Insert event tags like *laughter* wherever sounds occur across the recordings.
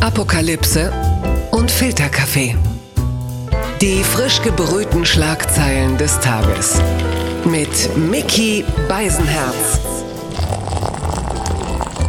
Apokalypse und Filterkaffee. Die frisch gebrühten Schlagzeilen des Tages. Mit Mickey Beisenherz.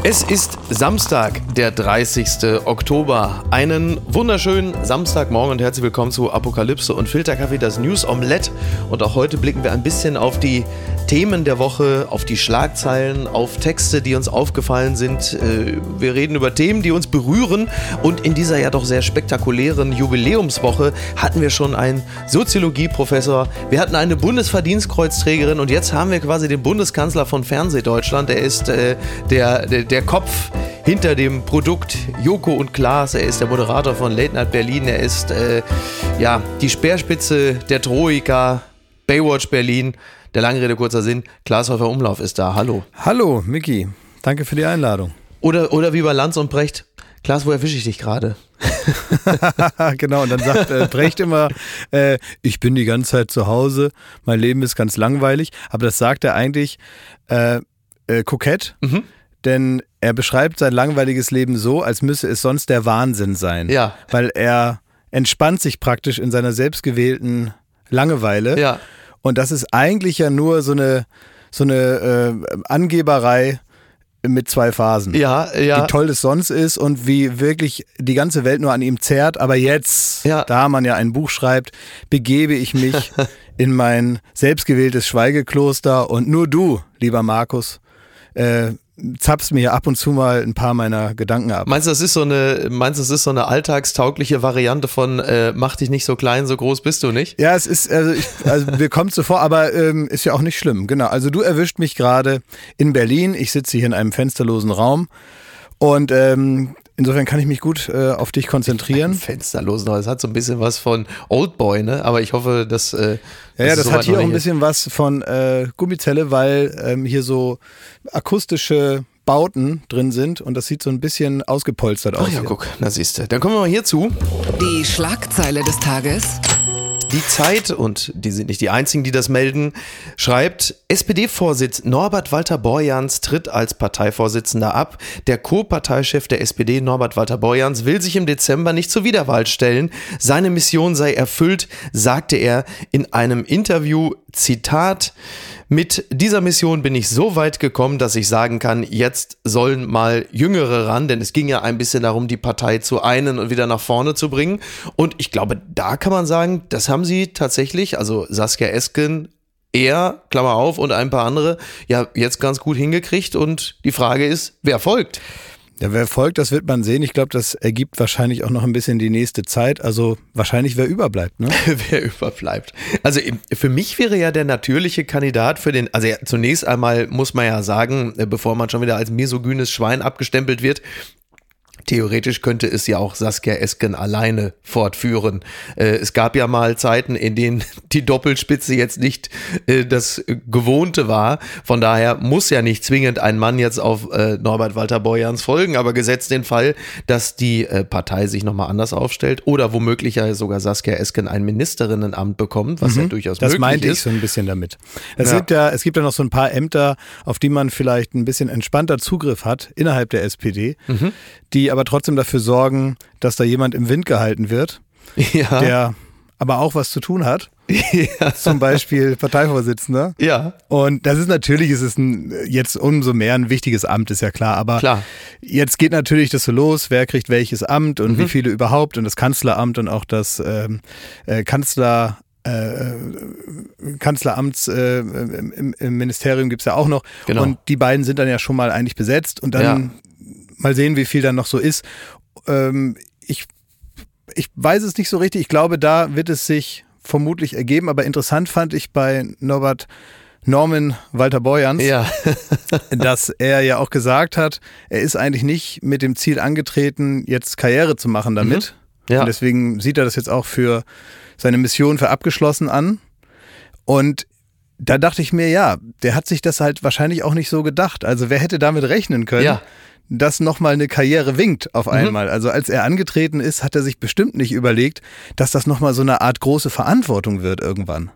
Es ist Samstag, der 30. Oktober. Einen wunderschönen Samstagmorgen und herzlich willkommen zu Apokalypse und Filterkaffee, das News Omelette. Und auch heute blicken wir ein bisschen auf die Themen der Woche, auf die Schlagzeilen, auf Texte, die uns aufgefallen sind. Äh, wir reden über Themen, die uns berühren. Und in dieser ja doch sehr spektakulären Jubiläumswoche hatten wir schon einen Soziologieprofessor, wir hatten eine Bundesverdienstkreuzträgerin und jetzt haben wir quasi den Bundeskanzler von Fernsehdeutschland. Er ist äh, der, der, der Kopf hinter dem Produkt Joko und Klaas. Er ist der Moderator von Late Night Berlin. Er ist äh, ja die Speerspitze der Troika, Baywatch Berlin. Der lange Rede, kurzer Sinn. Klaas Häufer Umlauf ist da. Hallo. Hallo, Miki. Danke für die Einladung. Oder, oder wie bei Lanz und Brecht. Klaas, wo erwische ich dich gerade? *laughs* genau, und dann sagt äh, Brecht immer, äh, ich bin die ganze Zeit zu Hause, mein Leben ist ganz langweilig. Aber das sagt er eigentlich äh, äh kokett. Mhm denn er beschreibt sein langweiliges Leben so, als müsse es sonst der Wahnsinn sein. Ja. Weil er entspannt sich praktisch in seiner selbstgewählten Langeweile. Ja. Und das ist eigentlich ja nur so eine, so eine äh, Angeberei mit zwei Phasen. Ja, ja. Wie toll es sonst ist und wie wirklich die ganze Welt nur an ihm zerrt. Aber jetzt, ja. da man ja ein Buch schreibt, begebe ich mich *laughs* in mein selbstgewähltes Schweigekloster und nur du, lieber Markus, äh, zapfst mir ab und zu mal ein paar meiner Gedanken ab. Meinst du, das ist so eine, meinst du, das ist so eine alltagstaugliche Variante von äh, mach dich nicht so klein, so groß bist du nicht? Ja, es ist, also, ich, also mir kommt so vor, aber ähm, ist ja auch nicht schlimm. Genau. Also du erwischt mich gerade in Berlin. Ich sitze hier in einem fensterlosen Raum und ähm, Insofern kann ich mich gut äh, auf dich konzentrieren. Fensterlos, das hat so ein bisschen was von Oldboy, ne? Aber ich hoffe, dass. Äh, ja, ja, das hat hier auch ein bisschen was von äh, Gummizelle, weil ähm, hier so akustische Bauten drin sind und das sieht so ein bisschen ausgepolstert aus. Ach ja, hier. guck, da siehst du. Dann kommen wir mal hierzu. Die Schlagzeile des Tages. Die Zeit, und die sind nicht die einzigen, die das melden, schreibt, SPD-Vorsitz Norbert Walter Borjans tritt als Parteivorsitzender ab. Der Co-Parteichef der SPD, Norbert Walter Borjans, will sich im Dezember nicht zur Wiederwahl stellen. Seine Mission sei erfüllt, sagte er in einem Interview. Zitat, mit dieser Mission bin ich so weit gekommen, dass ich sagen kann, jetzt sollen mal Jüngere ran, denn es ging ja ein bisschen darum, die Partei zu einen und wieder nach vorne zu bringen. Und ich glaube, da kann man sagen, das haben sie tatsächlich, also Saskia Esken, er, Klammer auf, und ein paar andere, ja, jetzt ganz gut hingekriegt. Und die Frage ist, wer folgt? Ja, wer folgt, das wird man sehen. Ich glaube, das ergibt wahrscheinlich auch noch ein bisschen die nächste Zeit. Also wahrscheinlich, wer überbleibt. Ne? *laughs* wer überbleibt. Also für mich wäre ja der natürliche Kandidat für den, also ja, zunächst einmal muss man ja sagen, äh, bevor man schon wieder als misogynes Schwein abgestempelt wird, Theoretisch könnte es ja auch Saskia Esken alleine fortführen. Äh, es gab ja mal Zeiten, in denen die Doppelspitze jetzt nicht äh, das Gewohnte war. Von daher muss ja nicht zwingend ein Mann jetzt auf äh, Norbert Walter Borjans folgen, aber gesetzt den Fall, dass die Partei sich nochmal anders aufstellt oder womöglich ja sogar Saskia Esken ein Ministerinnenamt bekommt, was mhm. ja durchaus das möglich ist. Das meinte ich so ein bisschen damit. Es, ja. Gibt ja, es gibt ja noch so ein paar Ämter, auf die man vielleicht ein bisschen entspannter Zugriff hat innerhalb der SPD, mhm. Die aber trotzdem dafür sorgen, dass da jemand im Wind gehalten wird, ja. der aber auch was zu tun hat. Ja. Zum Beispiel Parteivorsitzender. Ja. Und das ist natürlich, ist es ein, jetzt umso mehr ein wichtiges Amt, ist ja klar. Aber klar. jetzt geht natürlich das so los, wer kriegt welches Amt und mhm. wie viele überhaupt und das Kanzleramt und auch das ähm, äh, Kanzler äh, Kanzleramts äh, im, im, Ministerium gibt es ja auch noch. Genau. Und die beiden sind dann ja schon mal eigentlich besetzt und dann ja mal sehen, wie viel dann noch so ist. Ähm, ich, ich weiß es nicht so richtig. Ich glaube, da wird es sich vermutlich ergeben. Aber interessant fand ich bei Norbert Norman Walter Borjans, ja. *laughs* dass er ja auch gesagt hat, er ist eigentlich nicht mit dem Ziel angetreten, jetzt Karriere zu machen damit. Mhm. Ja. Und deswegen sieht er das jetzt auch für seine Mission für abgeschlossen an. Und da dachte ich mir, ja, der hat sich das halt wahrscheinlich auch nicht so gedacht. Also wer hätte damit rechnen können, ja dass nochmal eine Karriere winkt auf mhm. einmal. Mhm. Also als er angetreten ist, hat er sich bestimmt nicht überlegt, dass das nochmal so eine Art große Verantwortung wird irgendwann.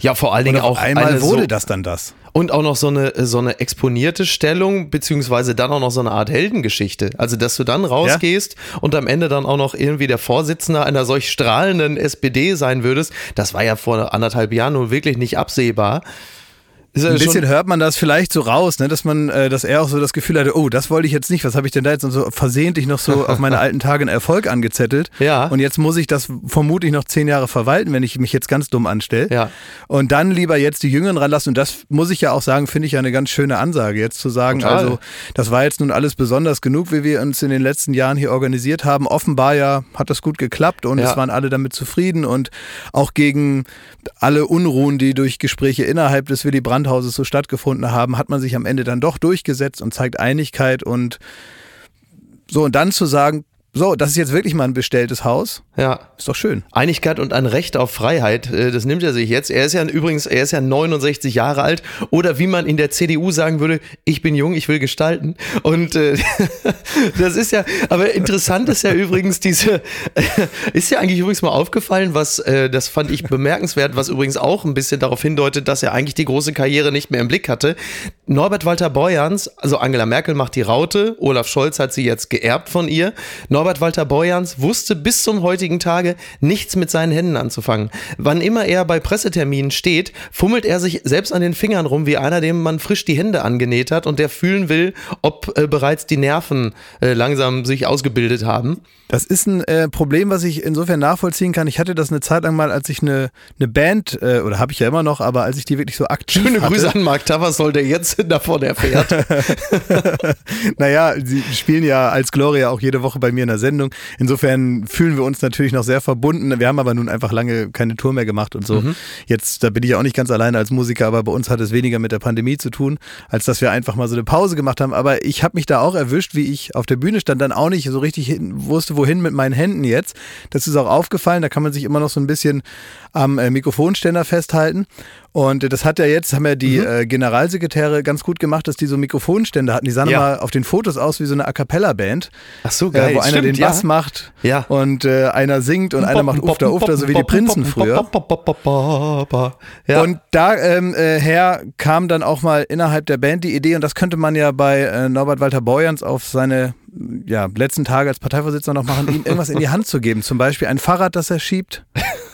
Ja, vor allen Dingen auch einmal wurde so das dann das. Und auch noch so eine, so eine exponierte Stellung, beziehungsweise dann auch noch so eine Art Heldengeschichte. Also, dass du dann rausgehst ja? und am Ende dann auch noch irgendwie der Vorsitzende einer solch strahlenden SPD sein würdest, das war ja vor anderthalb Jahren nun wirklich nicht absehbar. Ein bisschen hört man das vielleicht so raus, ne, dass man, äh, dass er auch so das Gefühl hatte, oh, das wollte ich jetzt nicht, was habe ich denn da jetzt so versehentlich noch so *laughs* auf meine alten Tage einen Erfolg angezettelt. Ja. Und jetzt muss ich das vermutlich noch zehn Jahre verwalten, wenn ich mich jetzt ganz dumm anstelle. Ja. Und dann lieber jetzt die Jüngeren ranlassen. Und das muss ich ja auch sagen, finde ich ja eine ganz schöne Ansage, jetzt zu sagen, Total. also das war jetzt nun alles besonders genug, wie wir uns in den letzten Jahren hier organisiert haben. Offenbar ja hat das gut geklappt und ja. es waren alle damit zufrieden und auch gegen alle Unruhen, die durch Gespräche innerhalb des Willy Brandt Brandhauses so stattgefunden haben, hat man sich am Ende dann doch durchgesetzt und zeigt Einigkeit und so. Und dann zu sagen, so, das ist jetzt wirklich mal ein bestelltes Haus. Ja. Ist doch schön. Einigkeit und ein Recht auf Freiheit, äh, das nimmt er sich jetzt. Er ist ja übrigens, er ist ja 69 Jahre alt oder wie man in der CDU sagen würde, ich bin jung, ich will gestalten. Und äh, *laughs* das ist ja, aber interessant ist ja übrigens diese, *laughs* ist ja eigentlich übrigens mal aufgefallen, was, äh, das fand ich bemerkenswert, was übrigens auch ein bisschen darauf hindeutet, dass er eigentlich die große Karriere nicht mehr im Blick hatte. Norbert Walter Borjans, also Angela Merkel macht die Raute, Olaf Scholz hat sie jetzt geerbt von ihr. Norbert Walter Borjans wusste bis zum heutigen Tage nichts mit seinen Händen anzufangen. Wann immer er bei Presseterminen steht, fummelt er sich selbst an den Fingern rum, wie einer, dem man frisch die Hände angenäht hat und der fühlen will, ob äh, bereits die Nerven äh, langsam sich ausgebildet haben. Das ist ein äh, Problem, was ich insofern nachvollziehen kann. Ich hatte das eine Zeit lang mal, als ich eine, eine Band, äh, oder habe ich ja immer noch, aber als ich die wirklich so aktiv Schöne hatte. Grüße an Mark Tavasol, der jetzt davon erfährt. *laughs* naja, sie spielen ja als Gloria auch jede Woche bei mir in der Sendung. Insofern fühlen wir uns natürlich noch sehr verbunden. Wir haben aber nun einfach lange keine Tour mehr gemacht und so. Mhm. Jetzt, da bin ich ja auch nicht ganz alleine als Musiker, aber bei uns hat es weniger mit der Pandemie zu tun, als dass wir einfach mal so eine Pause gemacht haben. Aber ich habe mich da auch erwischt, wie ich auf der Bühne stand, dann auch nicht so richtig hin, wusste, wohin mit meinen Händen jetzt. Das ist auch aufgefallen, da kann man sich immer noch so ein bisschen am äh, Mikrofonständer festhalten. Und das hat ja jetzt, haben ja die mhm. äh, Generalsekretäre ganz gut gemacht, dass die so Mikrofonstände hatten. Die sahen ja. mal auf den Fotos aus wie so eine A Cappella-Band. Ach so, geil. Äh, wo einer Stimmt, den Bass ja. macht ja. und äh, einer singt und einer macht Ufter Ufter, so wie die Prinzen früher. Ja. Und da ähm, äh, her kam dann auch mal innerhalb der Band die Idee, und das könnte man ja bei äh, Norbert Walter Borjans auf seine ja, letzten Tage als Parteivorsitzender noch machen, ihm irgendwas in die Hand zu geben. Zum Beispiel ein Fahrrad, das er schiebt.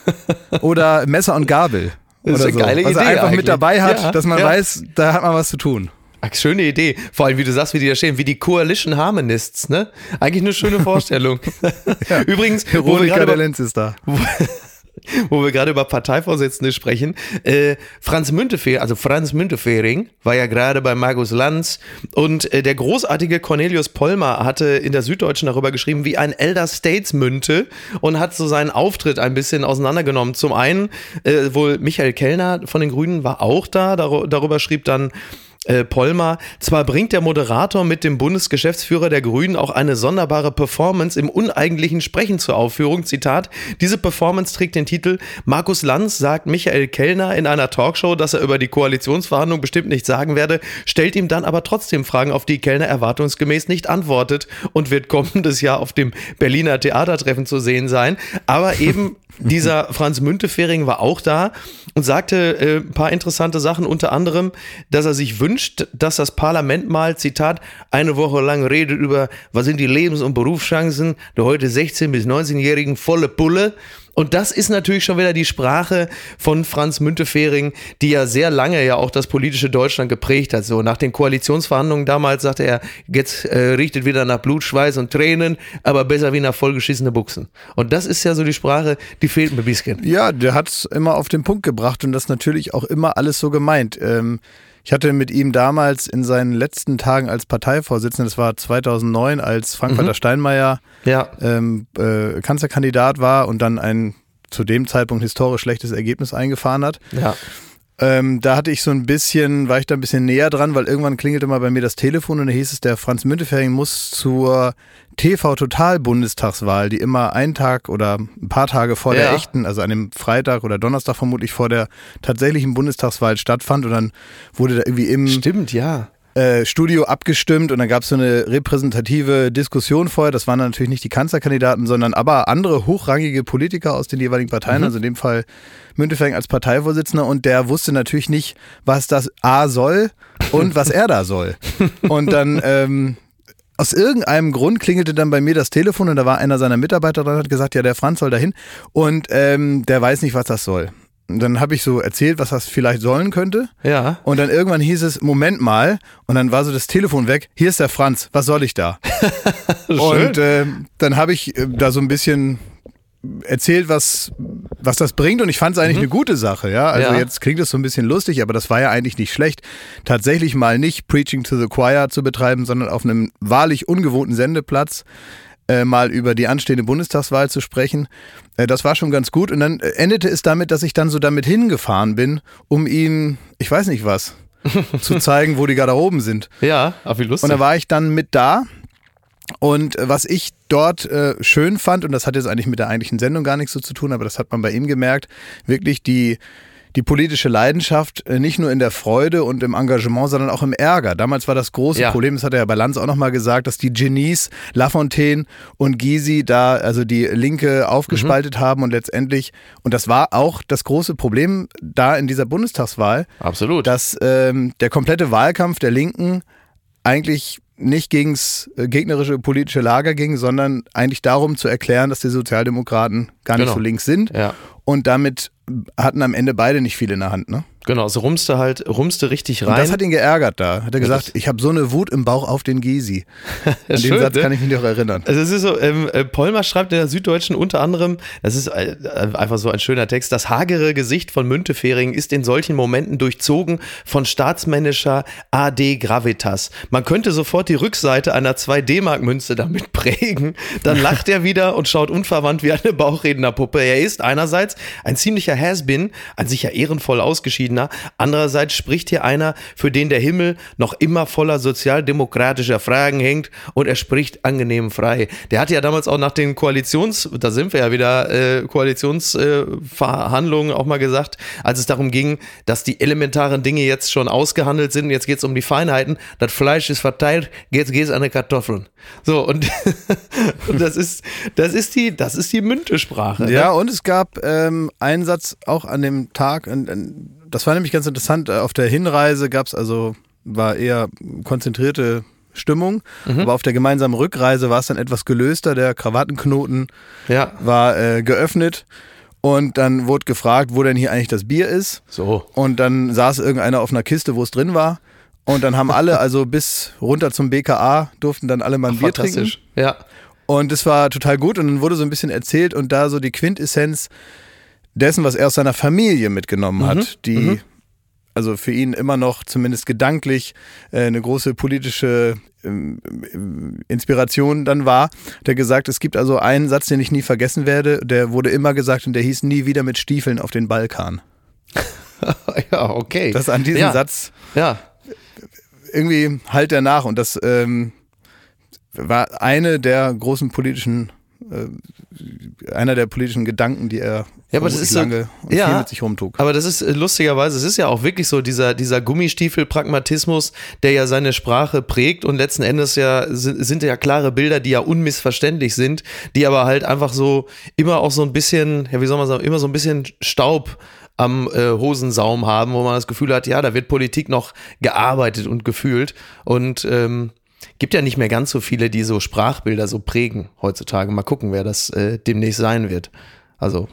*laughs* Oder Messer und Gabel. Das ist eine so. geile Was Idee. er einfach eigentlich. mit dabei hat, ja, dass man ja. weiß, da hat man was zu tun. Ach, schöne Idee. Vor allem, wie du sagst, wie die da stehen, wie die Coalition Harmonists, ne? Eigentlich eine schöne *laughs* Vorstellung. ja. Übrigens, Veronika der Lenz ist da. Wo wir gerade über Parteivorsitzende sprechen. Äh, Franz Müntefering, also Franz Müntefering, war ja gerade bei Markus Lanz und äh, der großartige Cornelius Pollmer hatte in der Süddeutschen darüber geschrieben, wie ein Elder Statesmünte und hat so seinen Auftritt ein bisschen auseinandergenommen. Zum einen äh, wohl Michael Kellner von den Grünen war auch da, dar darüber schrieb dann äh, Polmer, zwar bringt der Moderator mit dem Bundesgeschäftsführer der Grünen auch eine sonderbare Performance im uneigentlichen Sprechen zur Aufführung. Zitat, diese Performance trägt den Titel Markus Lanz sagt Michael Kellner in einer Talkshow, dass er über die Koalitionsverhandlung bestimmt nichts sagen werde, stellt ihm dann aber trotzdem Fragen, auf die Kellner erwartungsgemäß nicht antwortet und wird kommendes Jahr auf dem Berliner Theatertreffen zu sehen sein. Aber eben dieser Franz Müntefering war auch da und sagte äh, ein paar interessante Sachen, unter anderem, dass er sich wünscht, dass das Parlament mal, Zitat, eine Woche lang redet über, was sind die Lebens- und Berufschancen der heute 16- bis 19-Jährigen, volle Pulle. Und das ist natürlich schon wieder die Sprache von Franz Müntefering, die ja sehr lange ja auch das politische Deutschland geprägt hat. So nach den Koalitionsverhandlungen damals sagte er, jetzt äh, richtet wieder nach Blut, Schweiß und Tränen, aber besser wie nach vollgeschissene Buchsen. Und das ist ja so die Sprache, die fehlt mir ein bisschen. Ja, der hat es immer auf den Punkt gebracht und das natürlich auch immer alles so gemeint. Ähm ich hatte mit ihm damals in seinen letzten Tagen als Parteivorsitzender, das war 2009, als Frank-Walter mhm. Steinmeier ja. ähm, äh, Kanzlerkandidat war und dann ein zu dem Zeitpunkt historisch schlechtes Ergebnis eingefahren hat. Ja. Ähm, da hatte ich so ein bisschen, war ich da ein bisschen näher dran, weil irgendwann klingelte mal bei mir das Telefon und da hieß es, der Franz Müntefering muss zur TV Total Bundestagswahl, die immer einen Tag oder ein paar Tage vor ja. der echten, also an dem Freitag oder Donnerstag vermutlich vor der tatsächlichen Bundestagswahl stattfand und dann wurde da irgendwie im Stimmt, ja äh, Studio abgestimmt und dann gab es so eine repräsentative Diskussion vorher. Das waren natürlich nicht die Kanzlerkandidaten, sondern aber andere hochrangige Politiker aus den jeweiligen Parteien, mhm. also in dem Fall Müntefering als Parteivorsitzender und der wusste natürlich nicht, was das A soll und was er da soll. *laughs* Und dann ähm, aus irgendeinem Grund klingelte dann bei mir das Telefon und da war einer seiner Mitarbeiter dran und hat gesagt, ja, der Franz soll dahin und ähm, der weiß nicht, was das soll. Dann habe ich so erzählt, was das vielleicht sollen könnte. Ja. Und dann irgendwann hieß es, Moment mal. Und dann war so das Telefon weg. Hier ist der Franz. Was soll ich da? *laughs* und äh, dann habe ich äh, da so ein bisschen erzählt, was, was das bringt und ich fand es eigentlich mhm. eine gute Sache, ja. Also ja. jetzt klingt es so ein bisschen lustig, aber das war ja eigentlich nicht schlecht, tatsächlich mal nicht Preaching to the Choir zu betreiben, sondern auf einem wahrlich ungewohnten Sendeplatz äh, mal über die anstehende Bundestagswahl zu sprechen. Äh, das war schon ganz gut und dann endete es damit, dass ich dann so damit hingefahren bin, um ihn, ich weiß nicht was, *laughs* zu zeigen, wo die gerade oben sind. Ja, aber wie lustig. Und da war ich dann mit da und äh, was ich dort äh, schön fand, und das hat jetzt eigentlich mit der eigentlichen Sendung gar nichts so zu tun, aber das hat man bei ihm gemerkt, wirklich die, die politische Leidenschaft äh, nicht nur in der Freude und im Engagement, sondern auch im Ärger. Damals war das große ja. Problem, das hat er ja bei Lanz auch nochmal gesagt, dass die Genies Lafontaine und Gysi da also die Linke aufgespaltet mhm. haben und letztendlich, und das war auch das große Problem da in dieser Bundestagswahl, Absolut. dass ähm, der komplette Wahlkampf der Linken eigentlich nicht gegens äh, gegnerische politische Lager ging, sondern eigentlich darum zu erklären, dass die Sozialdemokraten gar nicht genau. so links sind. Ja. Und damit hatten am Ende beide nicht viel in der Hand, ne? Genau, so rumste halt, rumste richtig rein. Und das hat ihn geärgert da. Hat er gesagt, ja, ich habe so eine Wut im Bauch auf den Gysi. *laughs* An den schön, Satz ne? kann ich mich noch erinnern. Also es ist so, ähm, äh, Polmer schreibt in der Süddeutschen unter anderem, das ist äh, einfach so ein schöner Text, das hagere Gesicht von Müntefering ist in solchen Momenten durchzogen von staatsmännischer AD Gravitas. Man könnte sofort die Rückseite einer 2D-Mark-Münze damit *laughs* prägen. Dann lacht er wieder und schaut unverwandt wie eine Bauchrednerpuppe. Er ist einerseits ein ziemlicher Has-Been, ein sicher ehrenvoll ausgeschiedener. Andererseits spricht hier einer, für den der Himmel noch immer voller sozialdemokratischer Fragen hängt und er spricht angenehm frei. Der hatte ja damals auch nach den Koalitions, da sind wir ja wieder, äh, Koalitionsverhandlungen äh, auch mal gesagt, als es darum ging, dass die elementaren Dinge jetzt schon ausgehandelt sind, jetzt geht es um die Feinheiten, das Fleisch ist verteilt, jetzt geht es an die Kartoffeln. So, und, und *laughs* das ist, das ist die, das ist die Müntesprache. Ne? Ja, und es gab ähm, einen Satz auch an dem Tag, das war nämlich ganz interessant. Äh, auf der Hinreise gab es also, war eher konzentrierte Stimmung, mhm. aber auf der gemeinsamen Rückreise war es dann etwas gelöster. Der Krawattenknoten ja. war äh, geöffnet. Und dann wurde gefragt, wo denn hier eigentlich das Bier ist. So. Und dann saß irgendeiner auf einer Kiste, wo es drin war. Und dann haben alle, *laughs* also bis runter zum BKA, durften dann alle mal ein Ach, Bier trinken. Ja. Und es war total gut. Und dann wurde so ein bisschen erzählt und da so die Quintessenz dessen, was er aus seiner Familie mitgenommen hat, mhm. die mhm. also für ihn immer noch zumindest gedanklich äh, eine große politische ähm, Inspiration dann war, der gesagt, es gibt also einen Satz, den ich nie vergessen werde, der wurde immer gesagt und der hieß nie wieder mit Stiefeln auf den Balkan. *laughs* ja, okay. Das an diesen ja. Satz ja. irgendwie halt er nach und das ähm, war eine der großen politischen äh, einer der politischen Gedanken, die er ja, aber das ist lange so, und ja, viel mit sich rumtrug. Aber das ist äh, lustigerweise, es ist ja auch wirklich so dieser, dieser Gummistiefel-Pragmatismus, der ja seine Sprache prägt und letzten Endes ja sind, sind ja klare Bilder, die ja unmissverständlich sind, die aber halt einfach so immer auch so ein bisschen, ja, wie soll man sagen, immer so ein bisschen Staub am äh, Hosensaum haben, wo man das Gefühl hat, ja, da wird Politik noch gearbeitet und gefühlt. Und ähm, Gibt ja nicht mehr ganz so viele, die so Sprachbilder so prägen heutzutage. Mal gucken, wer das äh, demnächst sein wird. Also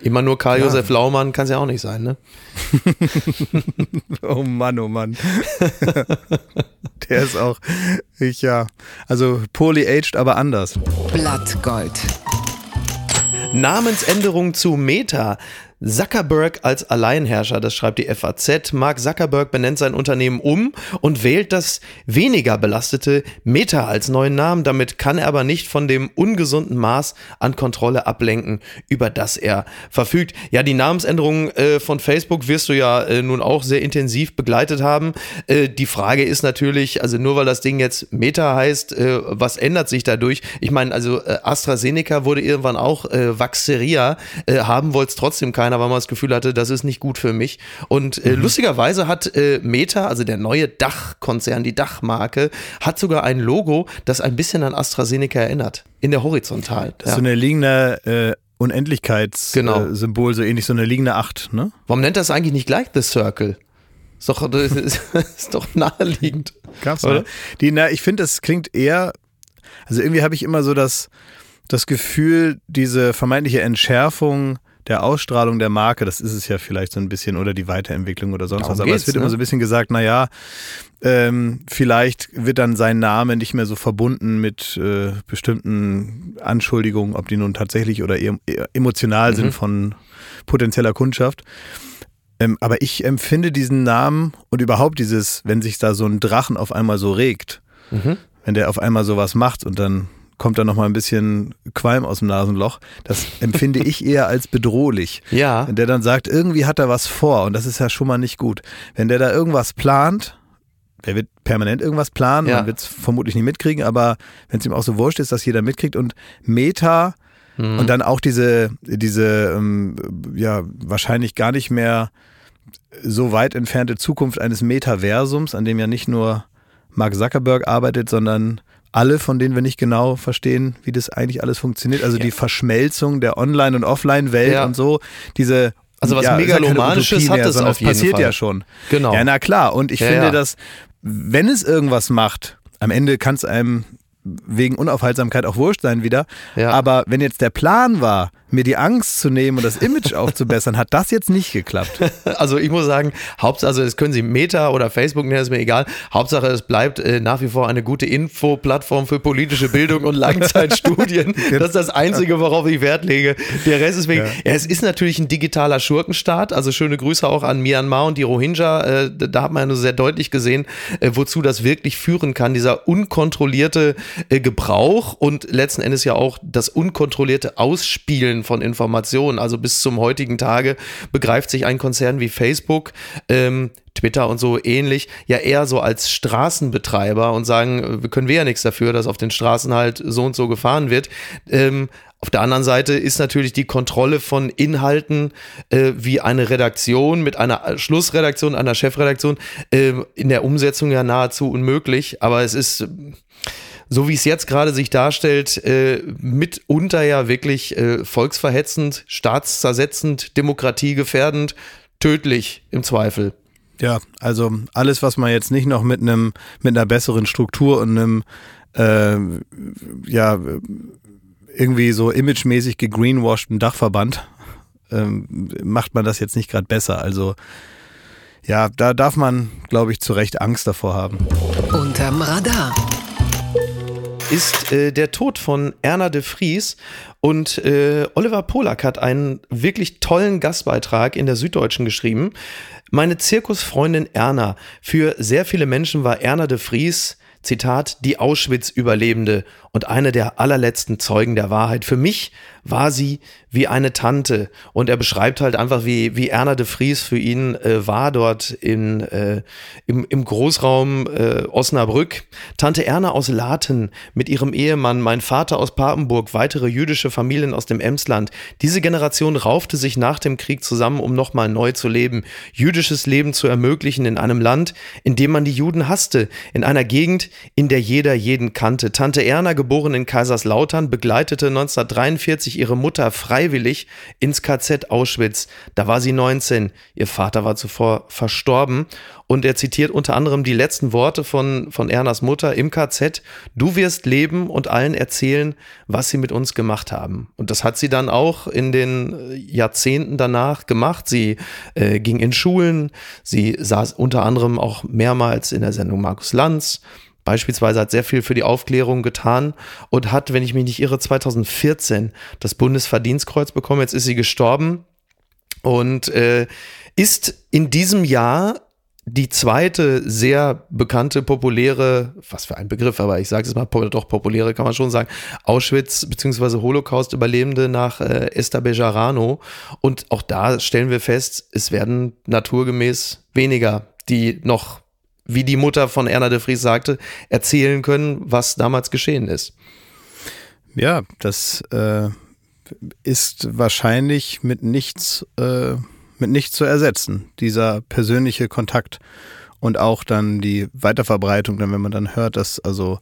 immer nur Karl-Josef ja. Laumann kann es ja auch nicht sein, ne? *laughs* oh Mann, oh Mann. *laughs* Der ist auch, ich ja, also poorly aged, aber anders. Blattgold. Namensänderung zu Meta. Zuckerberg als Alleinherrscher, das schreibt die FAZ. Mark Zuckerberg benennt sein Unternehmen um und wählt das weniger belastete Meta als neuen Namen. Damit kann er aber nicht von dem ungesunden Maß an Kontrolle ablenken, über das er verfügt. Ja, die Namensänderung äh, von Facebook wirst du ja äh, nun auch sehr intensiv begleitet haben. Äh, die Frage ist natürlich, also nur weil das Ding jetzt Meta heißt, äh, was ändert sich dadurch? Ich meine, also äh, AstraZeneca wurde irgendwann auch äh, Vaxeria, haben wollte es trotzdem keiner kleiner war, man das Gefühl hatte, das ist nicht gut für mich. Und äh, mhm. lustigerweise hat äh, Meta, also der neue Dachkonzern, die Dachmarke, hat sogar ein Logo, das ein bisschen an AstraZeneca erinnert. In der Horizontal. Das ist ja. so eine liegende äh, Unendlichkeitssymbol, genau. so ähnlich so eine liegende Acht, ne? Warum nennt das eigentlich nicht gleich The Circle? Ist doch, *laughs* ist, ist doch naheliegend. Gab's oder? Die, na, ich finde, das klingt eher, also irgendwie habe ich immer so das, das Gefühl, diese vermeintliche Entschärfung der Ausstrahlung der Marke, das ist es ja vielleicht so ein bisschen, oder die Weiterentwicklung oder sonst Darum was. Aber es wird ne? immer so ein bisschen gesagt, naja, ähm, vielleicht wird dann sein Name nicht mehr so verbunden mit äh, bestimmten Anschuldigungen, ob die nun tatsächlich oder emotional mhm. sind von potenzieller Kundschaft. Ähm, aber ich empfinde diesen Namen und überhaupt dieses, wenn sich da so ein Drachen auf einmal so regt, mhm. wenn der auf einmal sowas macht und dann kommt da nochmal ein bisschen Qualm aus dem Nasenloch. Das empfinde ich eher als bedrohlich. *laughs* Ja. Wenn der dann sagt, irgendwie hat er was vor und das ist ja schon mal nicht gut. Wenn der da irgendwas plant, der wird permanent irgendwas planen, ja. man wird es vermutlich nicht mitkriegen, aber wenn es ihm auch so wurscht ist, dass jeder mitkriegt und Meta mhm. und dann auch diese, diese ähm, ja, wahrscheinlich gar nicht mehr so weit entfernte Zukunft eines Metaversums, an dem ja nicht nur Mark Zuckerberg arbeitet, sondern alle, von denen wir nicht genau verstehen, wie das eigentlich alles funktioniert. Also ja. die Verschmelzung der Online- und Offline-Welt ja. und so, diese also was ja, Megalomanisches hat es auf jeden passiert Fall. ja schon. Genau. Ja, na klar. Und ich finde, dass wenn es irgendwas macht, am Ende kann es einem wegen Unaufhaltsamkeit auch wurscht sein wieder. Aber wenn jetzt der Plan war, mir die Angst zu nehmen und das Image *laughs* aufzubessern, hat das jetzt nicht geklappt. *laughs* Also ich muss sagen, Hauptsache, also das können Sie Meta oder Facebook nennen, ist mir egal. Hauptsache, es bleibt äh, nach wie vor eine gute Info-Plattform für politische Bildung und Langzeitstudien. *laughs* das ist das Einzige, worauf ich Wert lege. Der Rest ist wegen, ja. ja. es ist natürlich ein digitaler Schurkenstaat. Also schöne Grüße auch an Myanmar und die Rohingya. Äh, da hat man ja nur sehr deutlich gesehen, äh, wozu das wirklich führen kann. Dieser unkontrollierte äh, Gebrauch und letzten Endes ja auch das unkontrollierte Ausspielen von Informationen. Also bis zum heutigen Tage begreift sich ein Konzern wie Facebook, ähm, Twitter und so ähnlich, ja eher so als Straßenbetreiber und sagen, wir können wir ja nichts dafür, dass auf den Straßen halt so und so gefahren wird. Ähm, auf der anderen Seite ist natürlich die Kontrolle von Inhalten äh, wie eine Redaktion mit einer Schlussredaktion, einer Chefredaktion äh, in der Umsetzung ja nahezu unmöglich. Aber es ist so wie es jetzt gerade sich darstellt, äh, mitunter ja wirklich äh, volksverhetzend, staatszersetzend, demokratiegefährdend, tödlich im Zweifel. Ja, also alles, was man jetzt nicht noch mit einem, mit einer besseren Struktur und einem, äh, ja, irgendwie so imagemäßig gegreenwashten Dachverband, ähm, macht man das jetzt nicht gerade besser. Also ja, da darf man, glaube ich, zu Recht Angst davor haben. Unterm Radar ist äh, der Tod von Erna de Vries. Und äh, Oliver Polak hat einen wirklich tollen Gastbeitrag in der Süddeutschen geschrieben. Meine Zirkusfreundin Erna. Für sehr viele Menschen war Erna de Vries Zitat, die Auschwitz-Überlebende und eine der allerletzten Zeugen der Wahrheit. Für mich war sie wie eine Tante. Und er beschreibt halt einfach, wie, wie Erna de Vries für ihn äh, war dort in, äh, im, im Großraum äh, Osnabrück. Tante Erna aus Laten mit ihrem Ehemann, mein Vater aus Papenburg, weitere jüdische Familien aus dem Emsland. Diese Generation raufte sich nach dem Krieg zusammen, um nochmal neu zu leben. Jüdisches Leben zu ermöglichen in einem Land, in dem man die Juden hasste. In einer Gegend, in der jeder jeden kannte. Tante Erna, geboren in Kaiserslautern, begleitete 1943 sich ihre Mutter freiwillig ins KZ Auschwitz. Da war sie 19. Ihr Vater war zuvor verstorben. Und er zitiert unter anderem die letzten Worte von, von Ernas Mutter im KZ. Du wirst leben und allen erzählen, was sie mit uns gemacht haben. Und das hat sie dann auch in den Jahrzehnten danach gemacht. Sie äh, ging in Schulen. Sie saß unter anderem auch mehrmals in der Sendung Markus Lanz beispielsweise hat sehr viel für die Aufklärung getan und hat, wenn ich mich nicht irre, 2014 das Bundesverdienstkreuz bekommen. Jetzt ist sie gestorben und äh, ist in diesem Jahr die zweite sehr bekannte, populäre, was für ein Begriff, aber ich sage es mal, doch populäre kann man schon sagen, Auschwitz- bzw. Holocaust-Überlebende nach äh, Esther Bejarano. Und auch da stellen wir fest, es werden naturgemäß weniger, die noch wie die Mutter von Erna de Vries sagte, erzählen können, was damals geschehen ist. Ja, das äh, ist wahrscheinlich mit nichts, äh, mit nichts zu ersetzen. Dieser persönliche Kontakt und auch dann die Weiterverbreitung, dann wenn man dann hört, dass also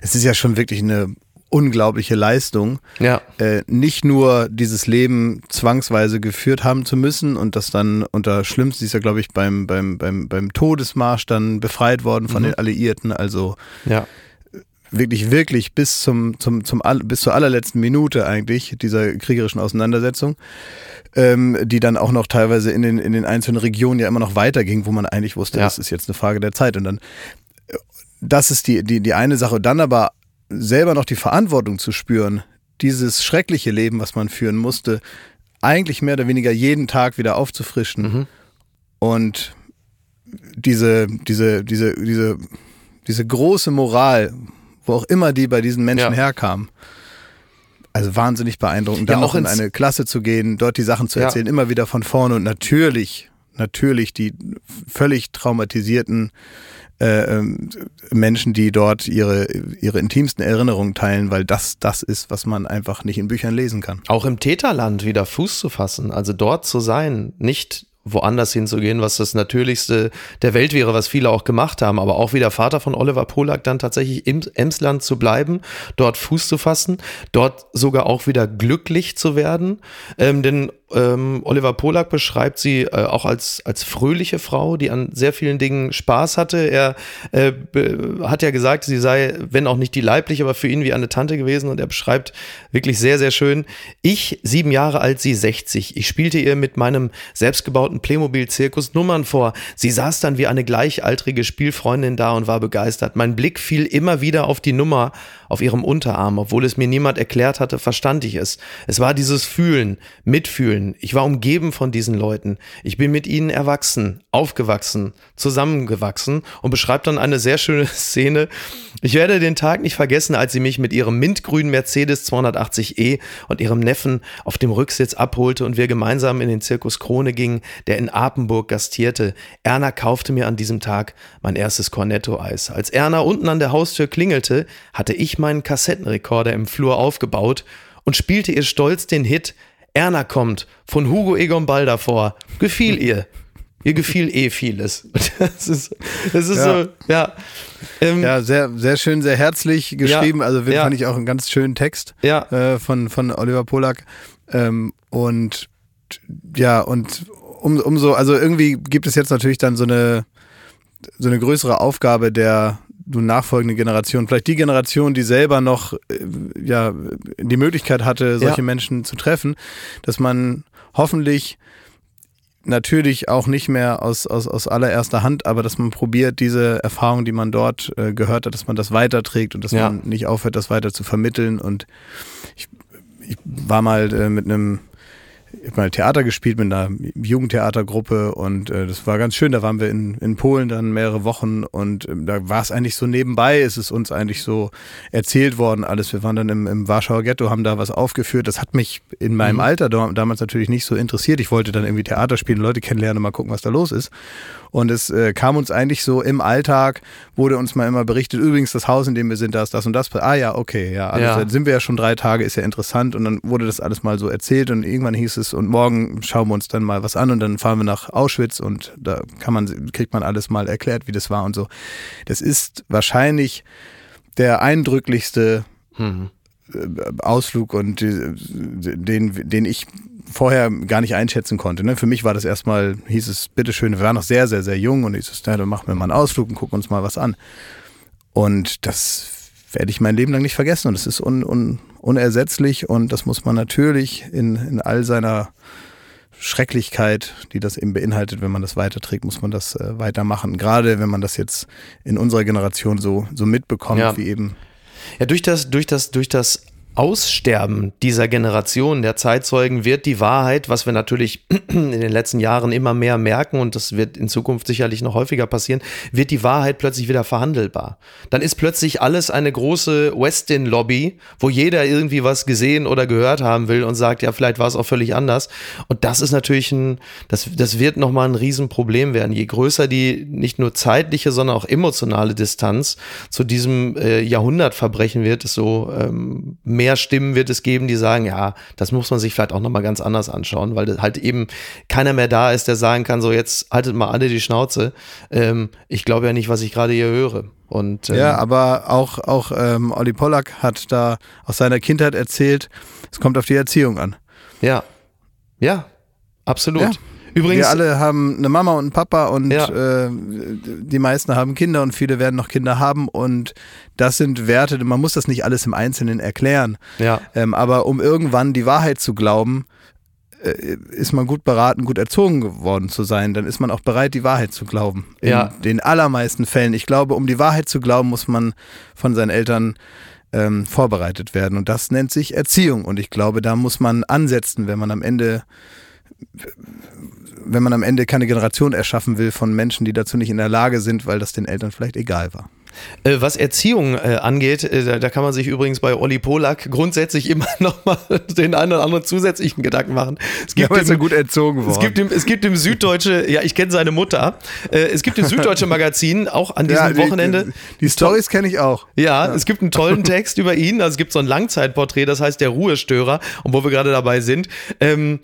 es ist ja schon wirklich eine unglaubliche Leistung, ja. äh, nicht nur dieses Leben zwangsweise geführt haben zu müssen und das dann unter schlimmsten ist ja glaube ich beim beim beim beim Todesmarsch dann befreit worden von mhm. den Alliierten, also ja wirklich, wirklich bis zum, zum, zum, bis zur allerletzten Minute eigentlich dieser kriegerischen Auseinandersetzung, ähm, die dann auch noch teilweise in den, in den einzelnen Regionen ja immer noch weiterging, wo man eigentlich wusste, ja. das ist jetzt eine Frage der Zeit. Und dann, das ist die, die, die eine Sache. dann aber selber noch die Verantwortung zu spüren, dieses schreckliche Leben, was man führen musste, eigentlich mehr oder weniger jeden Tag wieder aufzufrischen mhm. und diese, diese, diese, diese, diese große Moral, wo auch immer die bei diesen Menschen ja. herkamen. Also wahnsinnig beeindruckend, da ja, auch in eine Klasse zu gehen, dort die Sachen zu erzählen, ja. immer wieder von vorne und natürlich, natürlich die völlig traumatisierten äh, ähm, Menschen, die dort ihre, ihre intimsten Erinnerungen teilen, weil das das ist, was man einfach nicht in Büchern lesen kann. Auch im Täterland wieder Fuß zu fassen, also dort zu sein, nicht woanders hinzugehen, was das Natürlichste der Welt wäre, was viele auch gemacht haben. Aber auch wie der Vater von Oliver Polak dann tatsächlich im Emsland zu bleiben, dort Fuß zu fassen, dort sogar auch wieder glücklich zu werden. Ähm, denn ähm, Oliver Polak beschreibt sie äh, auch als, als fröhliche Frau, die an sehr vielen Dingen Spaß hatte. Er äh, hat ja gesagt, sie sei, wenn auch nicht die leibliche, aber für ihn wie eine Tante gewesen. Und er beschreibt wirklich sehr, sehr schön. Ich, sieben Jahre alt, sie 60. Ich spielte ihr mit meinem selbstgebauten Playmobil-Zirkus Nummern vor. Sie saß dann wie eine gleichaltrige Spielfreundin da und war begeistert. Mein Blick fiel immer wieder auf die Nummer auf ihrem Unterarm. Obwohl es mir niemand erklärt hatte, verstand ich es. Es war dieses Fühlen, Mitfühlen. Ich war umgeben von diesen Leuten. Ich bin mit ihnen erwachsen, aufgewachsen, zusammengewachsen und beschreibt dann eine sehr schöne *laughs* Szene. Ich werde den Tag nicht vergessen, als sie mich mit ihrem mintgrünen Mercedes 280e und ihrem Neffen auf dem Rücksitz abholte und wir gemeinsam in den Zirkus Krone gingen, der in Apenburg gastierte. Erna kaufte mir an diesem Tag mein erstes Cornetto-Eis. Als Erna unten an der Haustür klingelte, hatte ich meinen Kassettenrekorder im Flur aufgebaut und spielte ihr stolz den Hit Erna kommt von Hugo Egon Balder vor. Gefiel ihr. Ihr gefiel eh vieles. *laughs* Das ist, das ist ja. so, ja. Ähm, ja, sehr, sehr schön, sehr herzlich geschrieben. Ja, also ja. fand ich auch einen ganz schönen Text ja. äh, von, von Oliver Polak. Ähm, und ja, und um, umso, also irgendwie gibt es jetzt natürlich dann so eine, so eine größere Aufgabe der, du nachfolgende Generation, vielleicht die Generation, die selber noch äh, ja die Möglichkeit hatte, solche ja. Menschen zu treffen, dass man hoffentlich natürlich auch nicht mehr aus, aus, aus allererster Hand, aber dass man probiert, diese Erfahrung, die man dort äh, gehört hat, dass man das weiterträgt und dass ja. man nicht aufhört, das weiter zu vermitteln. Und ich, ich war mal äh, mit einem ich habe mal Theater gespielt mit einer Jugendtheatergruppe und äh, das war ganz schön. Da waren wir in, in Polen dann mehrere Wochen und äh, da war es eigentlich so nebenbei, ist es uns eigentlich so erzählt worden alles. Wir waren dann im, im Warschauer Ghetto, haben da was aufgeführt. Das hat mich in meinem mhm. Alter damals natürlich nicht so interessiert. Ich wollte dann irgendwie Theater spielen, Leute kennenlernen und mal gucken, was da los ist. Und es äh, kam uns eigentlich so im Alltag, wurde uns mal immer berichtet, übrigens das Haus, in dem wir sind, da ist das und das. Ah ja, okay, ja, alles, ja. sind wir ja schon drei Tage, ist ja interessant. Und dann wurde das alles mal so erzählt und irgendwann hieß es, und morgen schauen wir uns dann mal was an und dann fahren wir nach Auschwitz und da kann man, kriegt man alles mal erklärt, wie das war und so. Das ist wahrscheinlich der eindrücklichste mhm. Ausflug und den, den ich vorher gar nicht einschätzen konnte. Ne? Für mich war das erstmal, hieß es, bitteschön, wir waren noch sehr, sehr, sehr jung und hieß es, na, dann machen wir mal einen Ausflug und gucken uns mal was an. Und das werde ich mein Leben lang nicht vergessen und das ist un, un, unersetzlich und das muss man natürlich in, in all seiner Schrecklichkeit, die das eben beinhaltet, wenn man das weiterträgt, muss man das äh, weitermachen. Gerade wenn man das jetzt in unserer Generation so, so mitbekommt, ja. wie eben. Ja, durch das, durch das, durch das Aussterben dieser Generation der Zeitzeugen wird die Wahrheit, was wir natürlich *clears throat* in den letzten Jahren immer mehr merken und das wird in Zukunft sicherlich noch häufiger passieren, wird die Wahrheit plötzlich wieder verhandelbar. Dann ist plötzlich alles eine große Westin-Lobby, wo jeder irgendwie was gesehen oder gehört haben will und sagt, ja, vielleicht war es auch völlig anders. Und das ist natürlich ein, das, das wird nochmal ein Riesenproblem werden. Je größer die nicht nur zeitliche, sondern auch emotionale Distanz zu diesem äh, Jahrhundertverbrechen wird, desto ähm, mehr mehr Stimmen wird es geben, die sagen, ja, das muss man sich vielleicht auch nochmal ganz anders anschauen, weil halt eben keiner mehr da ist, der sagen kann, so jetzt haltet mal alle die Schnauze. Ähm, ich glaube ja nicht, was ich gerade hier höre. Und, ähm, ja, aber auch, auch ähm, Olli Pollack hat da aus seiner Kindheit erzählt, es kommt auf die Erziehung an. Ja, ja, absolut. Ja. Übrigens, wir alle haben eine Mama und einen Papa und ja. äh, die meisten haben Kinder und viele werden noch Kinder haben und das sind Werte, man muss das nicht alles im Einzelnen erklären. Ja. Ähm, aber um irgendwann die Wahrheit zu glauben, äh, ist man gut beraten, gut erzogen geworden zu sein, dann ist man auch bereit, die Wahrheit zu glauben. In ja. den allermeisten Fällen. Ich glaube, um die Wahrheit zu glauben, muss man von seinen Eltern ähm, vorbereitet werden. Und das nennt sich Erziehung. Und ich glaube, da muss man ansetzen, wenn man am Ende wenn man am Ende keine Generation erschaffen will von Menschen, die dazu nicht in der Lage sind, weil das den Eltern vielleicht egal war. Äh, was Erziehung äh, angeht, äh, da, kann man sich übrigens bei Olli Polak grundsätzlich immer *laughs* nochmal den einen oder anderen zusätzlichen Gedanken machen. Es gibt ja, ist ja gut erzogen worden. Es gibt im, es gibt im Süddeutsche, ja, ich kenne seine Mutter, es gibt im Süddeutsche Magazin auch an diesem ja, die, Wochenende. Die, die Stories kenne ich auch. Ja, ja, es gibt einen tollen Text über ihn. Also es gibt so ein Langzeitporträt, das heißt der Ruhestörer. Und wo wir gerade dabei sind, ähm,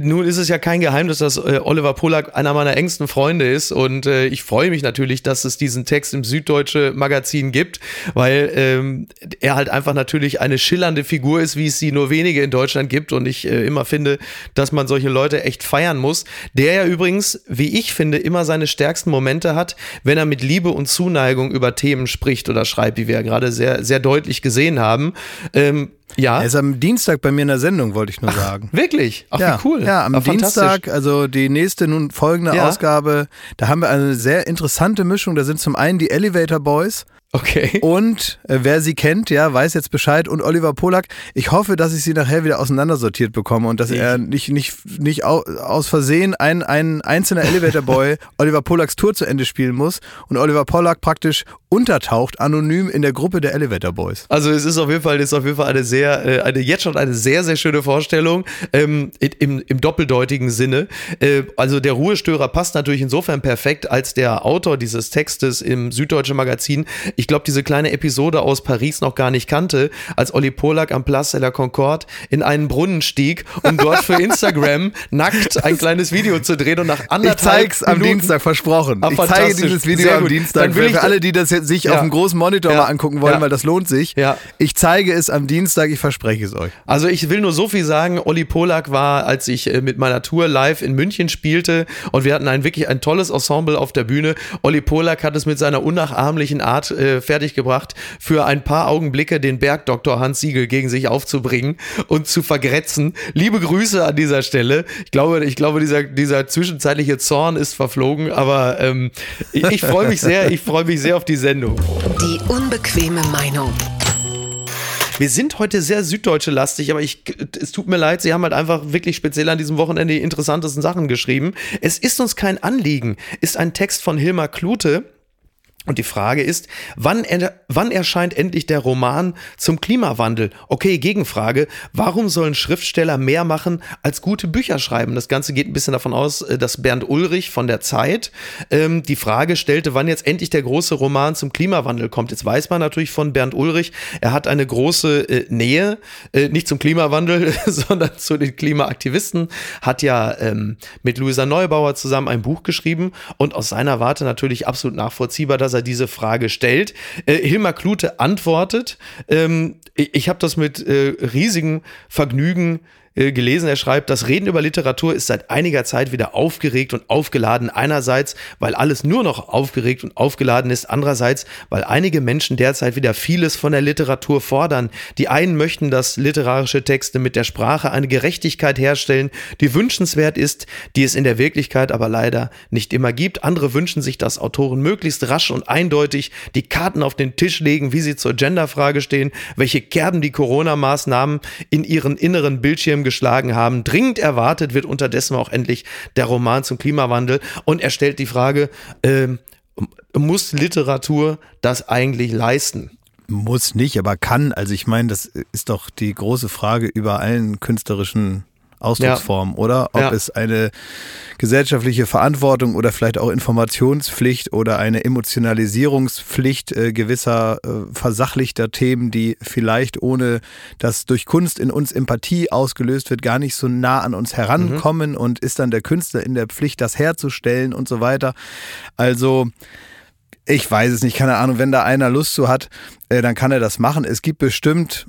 nun ist es ja kein Geheimnis, dass äh, Oliver Polak einer meiner engsten Freunde ist und äh, ich freue mich natürlich, dass es diesen Text im Süddeutsche Magazin gibt, weil ähm, er halt einfach natürlich eine schillernde Figur ist, wie es sie nur wenige in Deutschland gibt und ich äh, immer finde, dass man solche Leute echt feiern muss. Der ja übrigens, wie ich finde, immer seine stärksten Momente hat, wenn er mit Liebe und Zuneigung über Themen spricht oder schreibt, wie wir ja gerade sehr, sehr deutlich gesehen haben. Ähm, ja. Er ist am Dienstag bei mir in der Sendung, wollte ich nur sagen. Wirklich? Ach, ja. wie cool. Ja, am Ach, Dienstag, also die nächste nun folgende ja. Ausgabe, da haben wir eine sehr interessante Mischung. Da sind zum einen die Elevator Boys, Okay. Und äh, wer sie kennt, ja, weiß jetzt Bescheid. Und Oliver Polak, ich hoffe, dass ich sie nachher wieder auseinandersortiert bekomme und dass ich. er nicht, nicht, nicht aus Versehen ein, ein einzelner Elevator Boy *laughs* Oliver Polaks Tour zu Ende spielen muss und Oliver Polak praktisch untertaucht, anonym in der Gruppe der Elevator Boys. Also es ist auf jeden Fall, ist auf jeden Fall eine sehr, äh, eine jetzt schon eine sehr, sehr schöne Vorstellung ähm, im, im doppeldeutigen Sinne. Äh, also der Ruhestörer passt natürlich insofern perfekt, als der Autor dieses Textes im Süddeutschen Magazin ich glaube, diese kleine Episode aus Paris noch gar nicht kannte, als Olli Polak am Place de la Concorde in einen Brunnen stieg, um dort für *laughs* Instagram nackt ein kleines Video zu drehen und nach anderthalb Ich zeig's am Dienstag, versprochen. Ah, ich zeige dieses Video am Dienstag. Für, für alle, die das jetzt sich ja. auf dem großen Monitor ja. mal angucken wollen, ja. weil das lohnt sich. Ich zeige es am Dienstag, ich verspreche es euch. Also ich will nur so viel sagen, Olli Polak war, als ich äh, mit meiner Tour live in München spielte und wir hatten ein wirklich ein tolles Ensemble auf der Bühne. Olli Polak hat es mit seiner unnachahmlichen Art äh, fertiggebracht, für ein paar Augenblicke den Bergdoktor Hans Siegel gegen sich aufzubringen und zu vergrätzen. Liebe Grüße an dieser Stelle. Ich glaube, ich glaube, dieser, dieser zwischenzeitliche Zorn ist verflogen, aber ähm, ich, ich freue mich sehr, ich freue mich sehr auf die Sendung. Die unbequeme Meinung. Wir sind heute sehr süddeutsche lastig, aber ich, es tut mir leid, Sie haben halt einfach wirklich speziell an diesem Wochenende die interessantesten Sachen geschrieben. Es ist uns kein Anliegen, ist ein Text von Hilmar Klute. Und die Frage ist, wann, wann erscheint endlich der Roman zum Klimawandel? Okay, Gegenfrage, warum sollen Schriftsteller mehr machen als gute Bücher schreiben? Das Ganze geht ein bisschen davon aus, äh, dass Bernd Ulrich von der Zeit ähm, die Frage stellte, wann jetzt endlich der große Roman zum Klimawandel kommt. Jetzt weiß man natürlich von Bernd Ulrich, er hat eine große äh, Nähe, äh, nicht zum Klimawandel, *laughs* sondern zu den Klimaaktivisten, hat ja ähm, mit Luisa Neubauer zusammen ein Buch geschrieben und aus seiner Warte natürlich absolut nachvollziehbar, dass dass er diese Frage stellt. Äh, Hilmar Klute antwortet. Ähm, ich ich habe das mit äh, riesigem Vergnügen äh, gelesen. Er schreibt, das Reden über Literatur ist seit einiger Zeit wieder aufgeregt und aufgeladen. Einerseits, weil alles nur noch aufgeregt und aufgeladen ist. Andererseits, weil einige Menschen derzeit wieder vieles von der Literatur fordern. Die einen möchten, dass literarische Texte mit der Sprache eine Gerechtigkeit herstellen, die wünschenswert ist, die es in der Wirklichkeit aber leider nicht immer gibt. Andere wünschen sich, dass Autoren möglichst rasch und eindeutig die Karten auf den Tisch legen, wie sie zur Genderfrage stehen, welche Kerben die Corona-Maßnahmen in ihren inneren Bildschirm geschlagen haben. Dringend erwartet wird unterdessen auch endlich der Roman zum Klimawandel. Und er stellt die Frage, äh, muss Literatur das eigentlich leisten? Muss nicht, aber kann. Also ich meine, das ist doch die große Frage über allen künstlerischen Ausdrucksform, ja. oder? Ob ja. es eine gesellschaftliche Verantwortung oder vielleicht auch Informationspflicht oder eine Emotionalisierungspflicht äh, gewisser äh, versachlichter Themen, die vielleicht ohne dass durch Kunst in uns Empathie ausgelöst wird, gar nicht so nah an uns herankommen mhm. und ist dann der Künstler in der Pflicht, das herzustellen und so weiter. Also ich weiß es nicht, keine Ahnung, wenn da einer Lust zu hat, äh, dann kann er das machen. Es gibt bestimmt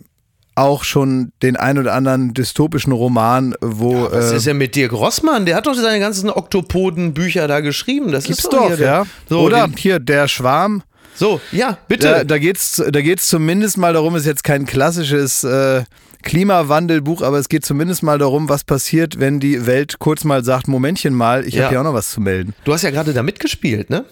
auch schon den ein oder anderen dystopischen Roman, wo. Ja, was äh, ist ja mit Dirk Rossmann? Der hat doch seine ganzen Oktopoden-Bücher da geschrieben. Das gibt's ist doch, hier, ja. So, oder hier, der Schwarm. So, ja, bitte. Da, da geht's, da geht's zumindest mal darum, ist jetzt kein klassisches äh, Klimawandelbuch, aber es geht zumindest mal darum, was passiert, wenn die Welt kurz mal sagt, Momentchen mal, ich ja. habe hier auch noch was zu melden. Du hast ja gerade da mitgespielt, ne?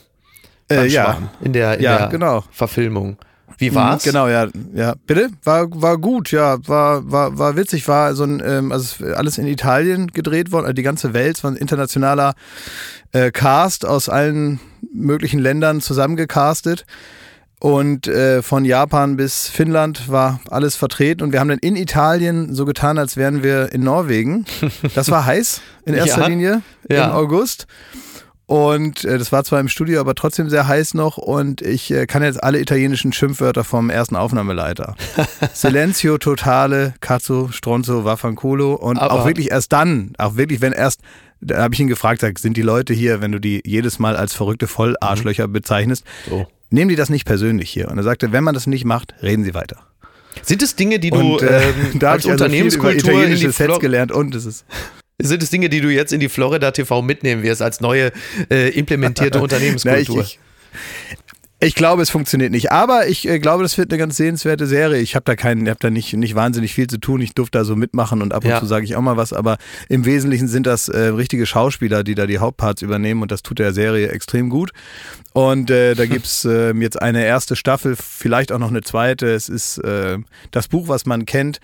Äh, ja. In der, in ja, der genau. Verfilmung. Wie war's? Mhm, genau, ja, ja. Bitte? War, war gut, ja, war, war, war witzig, war so ein, ähm, also alles in Italien gedreht worden, also die ganze Welt, es war ein internationaler äh, Cast aus allen möglichen Ländern zusammengecastet. Und äh, von Japan bis Finnland war alles vertreten. Und wir haben dann in Italien so getan, als wären wir in Norwegen. Das war *laughs* heiß in erster ja. Linie ja. im August. Und äh, das war zwar im Studio, aber trotzdem sehr heiß noch. Und ich äh, kann jetzt alle italienischen Schimpfwörter vom ersten Aufnahmeleiter. *laughs* Silenzio totale, Cazzo, Stronzo, Vaffanculo. Und aber auch wirklich erst dann, auch wirklich, wenn erst, da habe ich ihn gefragt, sag, sind die Leute hier, wenn du die jedes Mal als verrückte Vollarschlöcher mhm. bezeichnest, so. nehmen die das nicht persönlich hier? Und er sagte, wenn man das nicht macht, reden sie weiter. Sind es Dinge, die du und, äh, ähm, *laughs* da als also Unternehmenskultur über italienische Sets gelernt und es ist sind es Dinge, die du jetzt in die Florida TV mitnehmen wirst als neue äh, implementierte *laughs* Unternehmenskultur? Na, ich, ich, ich glaube, es funktioniert nicht. Aber ich äh, glaube, das wird eine ganz sehenswerte Serie. Ich habe da keinen, habe da nicht, nicht wahnsinnig viel zu tun. Ich durfte da so mitmachen und ab und ja. zu sage ich auch mal was. Aber im Wesentlichen sind das äh, richtige Schauspieler, die da die Hauptparts übernehmen und das tut der Serie extrem gut. Und äh, da *laughs* gibt's äh, jetzt eine erste Staffel, vielleicht auch noch eine zweite. Es ist äh, das Buch, was man kennt.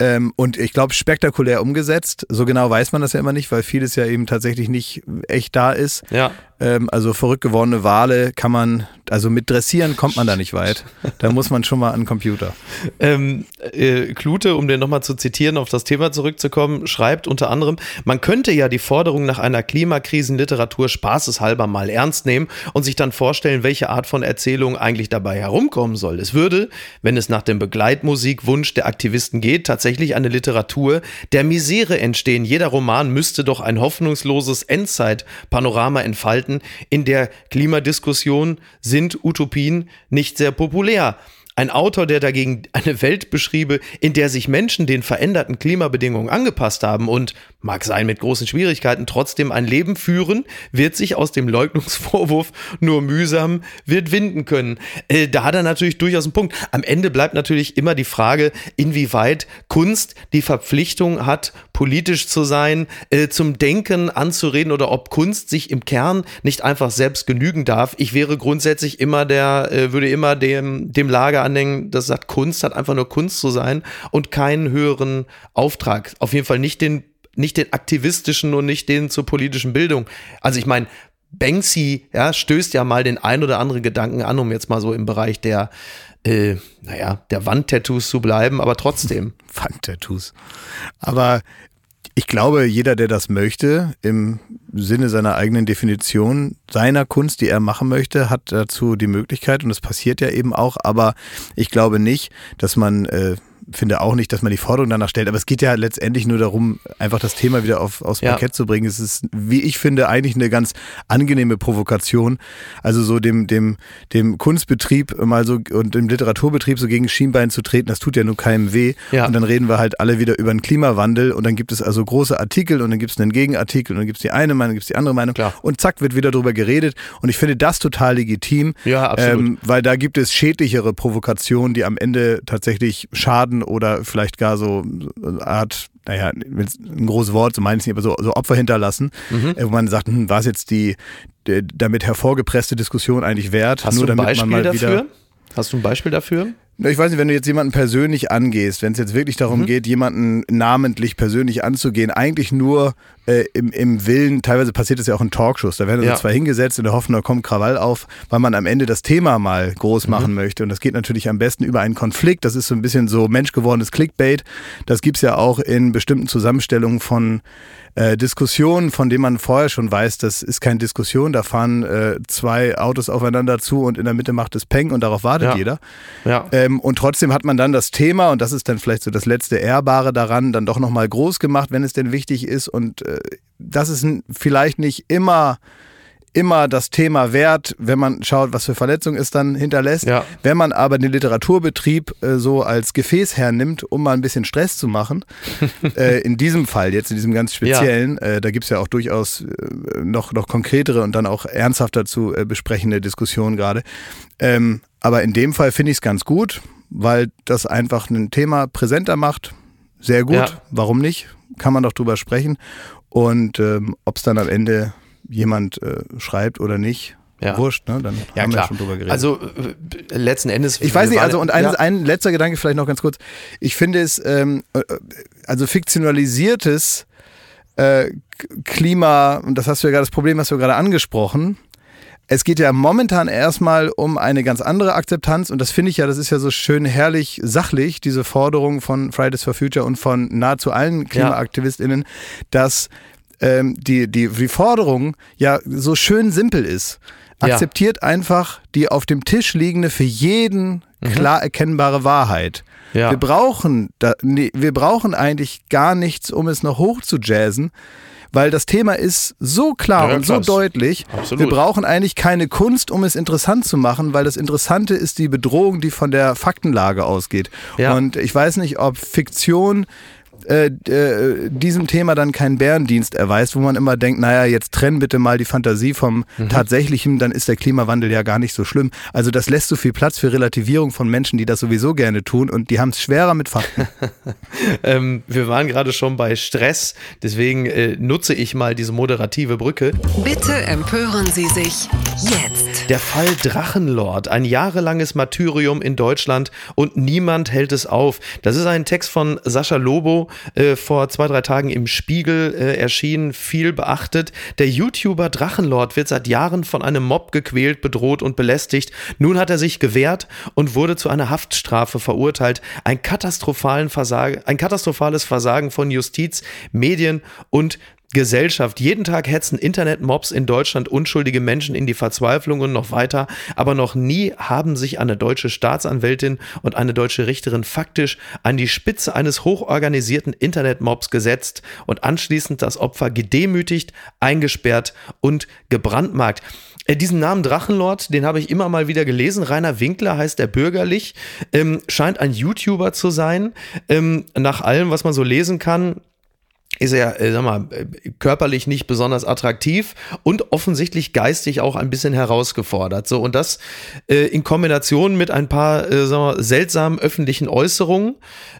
Ähm, und ich glaube, spektakulär umgesetzt. So genau weiß man das ja immer nicht, weil vieles ja eben tatsächlich nicht echt da ist. Ja. Ähm, also verrückt gewordene Wale kann man, also mit Dressieren kommt man da nicht weit. Da muss man schon mal an den Computer. *laughs* Ähm, äh, Klute, um den nochmal zu zitieren, auf das Thema zurückzukommen, schreibt unter anderem, man könnte ja die Forderung nach einer Klimakrisenliteratur spaßeshalber mal ernst nehmen und sich dann vorstellen, welche Art von Erzählung eigentlich dabei herumkommen soll. Es würde, wenn es nach dem Begleitmusikwunsch der Aktivisten geht, tatsächlich eine Literatur der Misere entstehen. Jeder Roman müsste doch ein hoffnungsloses Endzeitpanorama entfalten Zeiten in der Klimadiskussion sind Utopien nicht sehr populär. Ein Autor, der dagegen eine Welt beschriebe, in der sich Menschen den veränderten Klimabedingungen angepasst haben und, mag sein mit großen Schwierigkeiten, trotzdem ein Leben führen, wird sich aus dem Leugnungsvorwurf nur mühsam wird winden können. Äh, da hat er natürlich durchaus einen Punkt. Am Ende bleibt natürlich immer die Frage, inwieweit Kunst die Verpflichtung hat, politisch zu sein, äh, zum Denken anzureden oder ob Kunst sich im Kern nicht einfach selbst genügen darf. Ich wäre grundsätzlich immer der, äh, würde immer dem, dem Lager anhängen, das sagt, Kunst hat einfach nur Kunst zu sein und keinen höheren Auftrag. Auf jeden Fall nicht den, nicht den aktivistischen und nicht den zur politischen Bildung. Also ich meine, Banksy ja, stößt ja mal den ein oder anderen Gedanken an, um jetzt mal so im Bereich der, äh, naja, der Wandtattoos zu bleiben, aber trotzdem. *laughs* Wandtattoos. Aber ich glaube, jeder, der das möchte, im Sinne seiner eigenen Definition seiner Kunst, die er machen möchte, hat dazu die Möglichkeit und das passiert ja eben auch. Aber ich glaube nicht, dass man äh, finde auch nicht, dass man die Forderung danach stellt, aber es geht ja letztendlich nur darum, einfach das Thema wieder auf, aufs ja. Parkett zu bringen. Es ist, wie ich finde, eigentlich eine ganz angenehme Provokation. Also so dem, dem, dem Kunstbetrieb mal so und dem Literaturbetrieb so gegen Schienbein zu treten, das tut ja nur keinem weh. Ja. Und dann reden wir halt alle wieder über den Klimawandel und dann gibt es also große Artikel und dann gibt es einen Gegenartikel und dann gibt es die eine Meinung, gibt es die andere Meinung Klar. und zack wird wieder drüber geredet. Und ich finde das total legitim. Ja, absolut. Ähm, weil da gibt es schädlichere Provokationen, die am Ende tatsächlich schaden oder vielleicht gar so eine Art, naja, ein großes Wort, so meine ich nicht, aber so, so Opfer hinterlassen, mhm. Äh, wo man sagt, hm, war es jetzt die, die, damit hervorgepresste Diskussion eigentlich wert? Hast nur du ein Beispiel dafür? Hast du ein Beispiel dafür? Ich weiß nicht, wenn du jetzt jemanden persönlich angehst, wenn es jetzt wirklich darum mhm. geht, jemanden namentlich persönlich anzugehen, eigentlich nur äh, im, im Willen, teilweise passiert das ja auch in Talkshows, da werden ja. so zwei hingesetzt in der Hoffnung, da kommt Krawall auf, weil man am Ende das Thema mal groß mhm. machen möchte. Und das geht natürlich am besten über einen Konflikt. Das ist so ein bisschen so menschgewordenes Clickbait. Das gibt es ja auch in bestimmten Zusammenstellungen von äh, Diskussionen, von denen man vorher schon weiß, das ist keine Diskussion, da fahren äh, zwei Autos aufeinander zu und in der Mitte macht es Peng und darauf wartet ja. jeder. Ja. Ähm, und trotzdem hat man dann das Thema, und das ist dann vielleicht so das letzte Ehrbare daran, dann doch nochmal groß gemacht, wenn es denn wichtig ist. Und äh, das ist vielleicht nicht immer immer das Thema wert, wenn man schaut, was für Verletzungen es dann hinterlässt. Ja. Wenn man aber den Literaturbetrieb äh, so als Gefäß hernimmt, um mal ein bisschen Stress zu machen, *laughs* äh, in diesem Fall, jetzt in diesem ganz speziellen, ja. äh, da gibt es ja auch durchaus äh, noch, noch konkretere und dann auch ernsthafter zu äh, besprechende Diskussionen gerade. Ähm, aber in dem Fall finde ich es ganz gut, weil das einfach ein Thema präsenter macht. Sehr gut. Ja. Warum nicht? Kann man doch drüber sprechen. Und ähm, ob es dann am Ende jemand äh, schreibt oder nicht, ja. wurscht, ne? Dann ja, haben klar. wir schon drüber geredet. Also äh, letzten Endes. Ich weiß nicht, also und ein, ja. ein letzter Gedanke vielleicht noch ganz kurz. Ich finde es, ähm, äh, also fiktionalisiertes äh, Klima, und das hast du ja gerade, das Problem hast du ja gerade angesprochen, es geht ja momentan erstmal um eine ganz andere Akzeptanz und das finde ich ja, das ist ja so schön herrlich sachlich, diese Forderung von Fridays for Future und von nahezu allen KlimaaktivistInnen, dass ähm, die, die, die Forderung ja so schön simpel ist. Akzeptiert ja. einfach die auf dem Tisch liegende, für jeden mhm. klar erkennbare Wahrheit. Ja. Wir brauchen da, nee, wir brauchen eigentlich gar nichts, um es noch hoch zu jazzen, weil das Thema ist so klar ja, und so deutlich. Absolut. Wir brauchen eigentlich keine Kunst, um es interessant zu machen, weil das Interessante ist die Bedrohung, die von der Faktenlage ausgeht. Ja. Und ich weiß nicht, ob Fiktion äh, äh, diesem Thema dann keinen Bärendienst erweist, wo man immer denkt, naja, jetzt trenn bitte mal die Fantasie vom mhm. Tatsächlichen, dann ist der Klimawandel ja gar nicht so schlimm. Also das lässt so viel Platz für Relativierung von Menschen, die das sowieso gerne tun und die haben es schwerer mit Fakten. *laughs* ähm, wir waren gerade schon bei Stress, deswegen äh, nutze ich mal diese moderative Brücke. Bitte empören Sie sich jetzt. Der Fall Drachenlord, ein jahrelanges Martyrium in Deutschland und niemand hält es auf. Das ist ein Text von Sascha Lobo, äh, vor zwei, drei Tagen im Spiegel äh, erschienen, viel beachtet. Der YouTuber Drachenlord wird seit Jahren von einem Mob gequält, bedroht und belästigt. Nun hat er sich gewehrt und wurde zu einer Haftstrafe verurteilt. Ein, katastrophalen Versagen, ein katastrophales Versagen von Justiz, Medien und Gesellschaft. Jeden Tag hetzen Internetmobs in Deutschland unschuldige Menschen in die Verzweiflung und noch weiter, aber noch nie haben sich eine deutsche Staatsanwältin und eine deutsche Richterin faktisch an die Spitze eines hochorganisierten Internetmobs gesetzt und anschließend das Opfer gedemütigt, eingesperrt und gebrandmarkt. Äh, diesen Namen Drachenlord, den habe ich immer mal wieder gelesen. Rainer Winkler heißt er bürgerlich, ähm, scheint ein YouTuber zu sein. Ähm, nach allem, was man so lesen kann, ist er, äh, sag mal, äh, körperlich nicht besonders attraktiv und offensichtlich geistig auch ein bisschen herausgefordert. So, und das äh, in Kombination mit ein paar, äh, sag mal, seltsamen öffentlichen Äußerungen,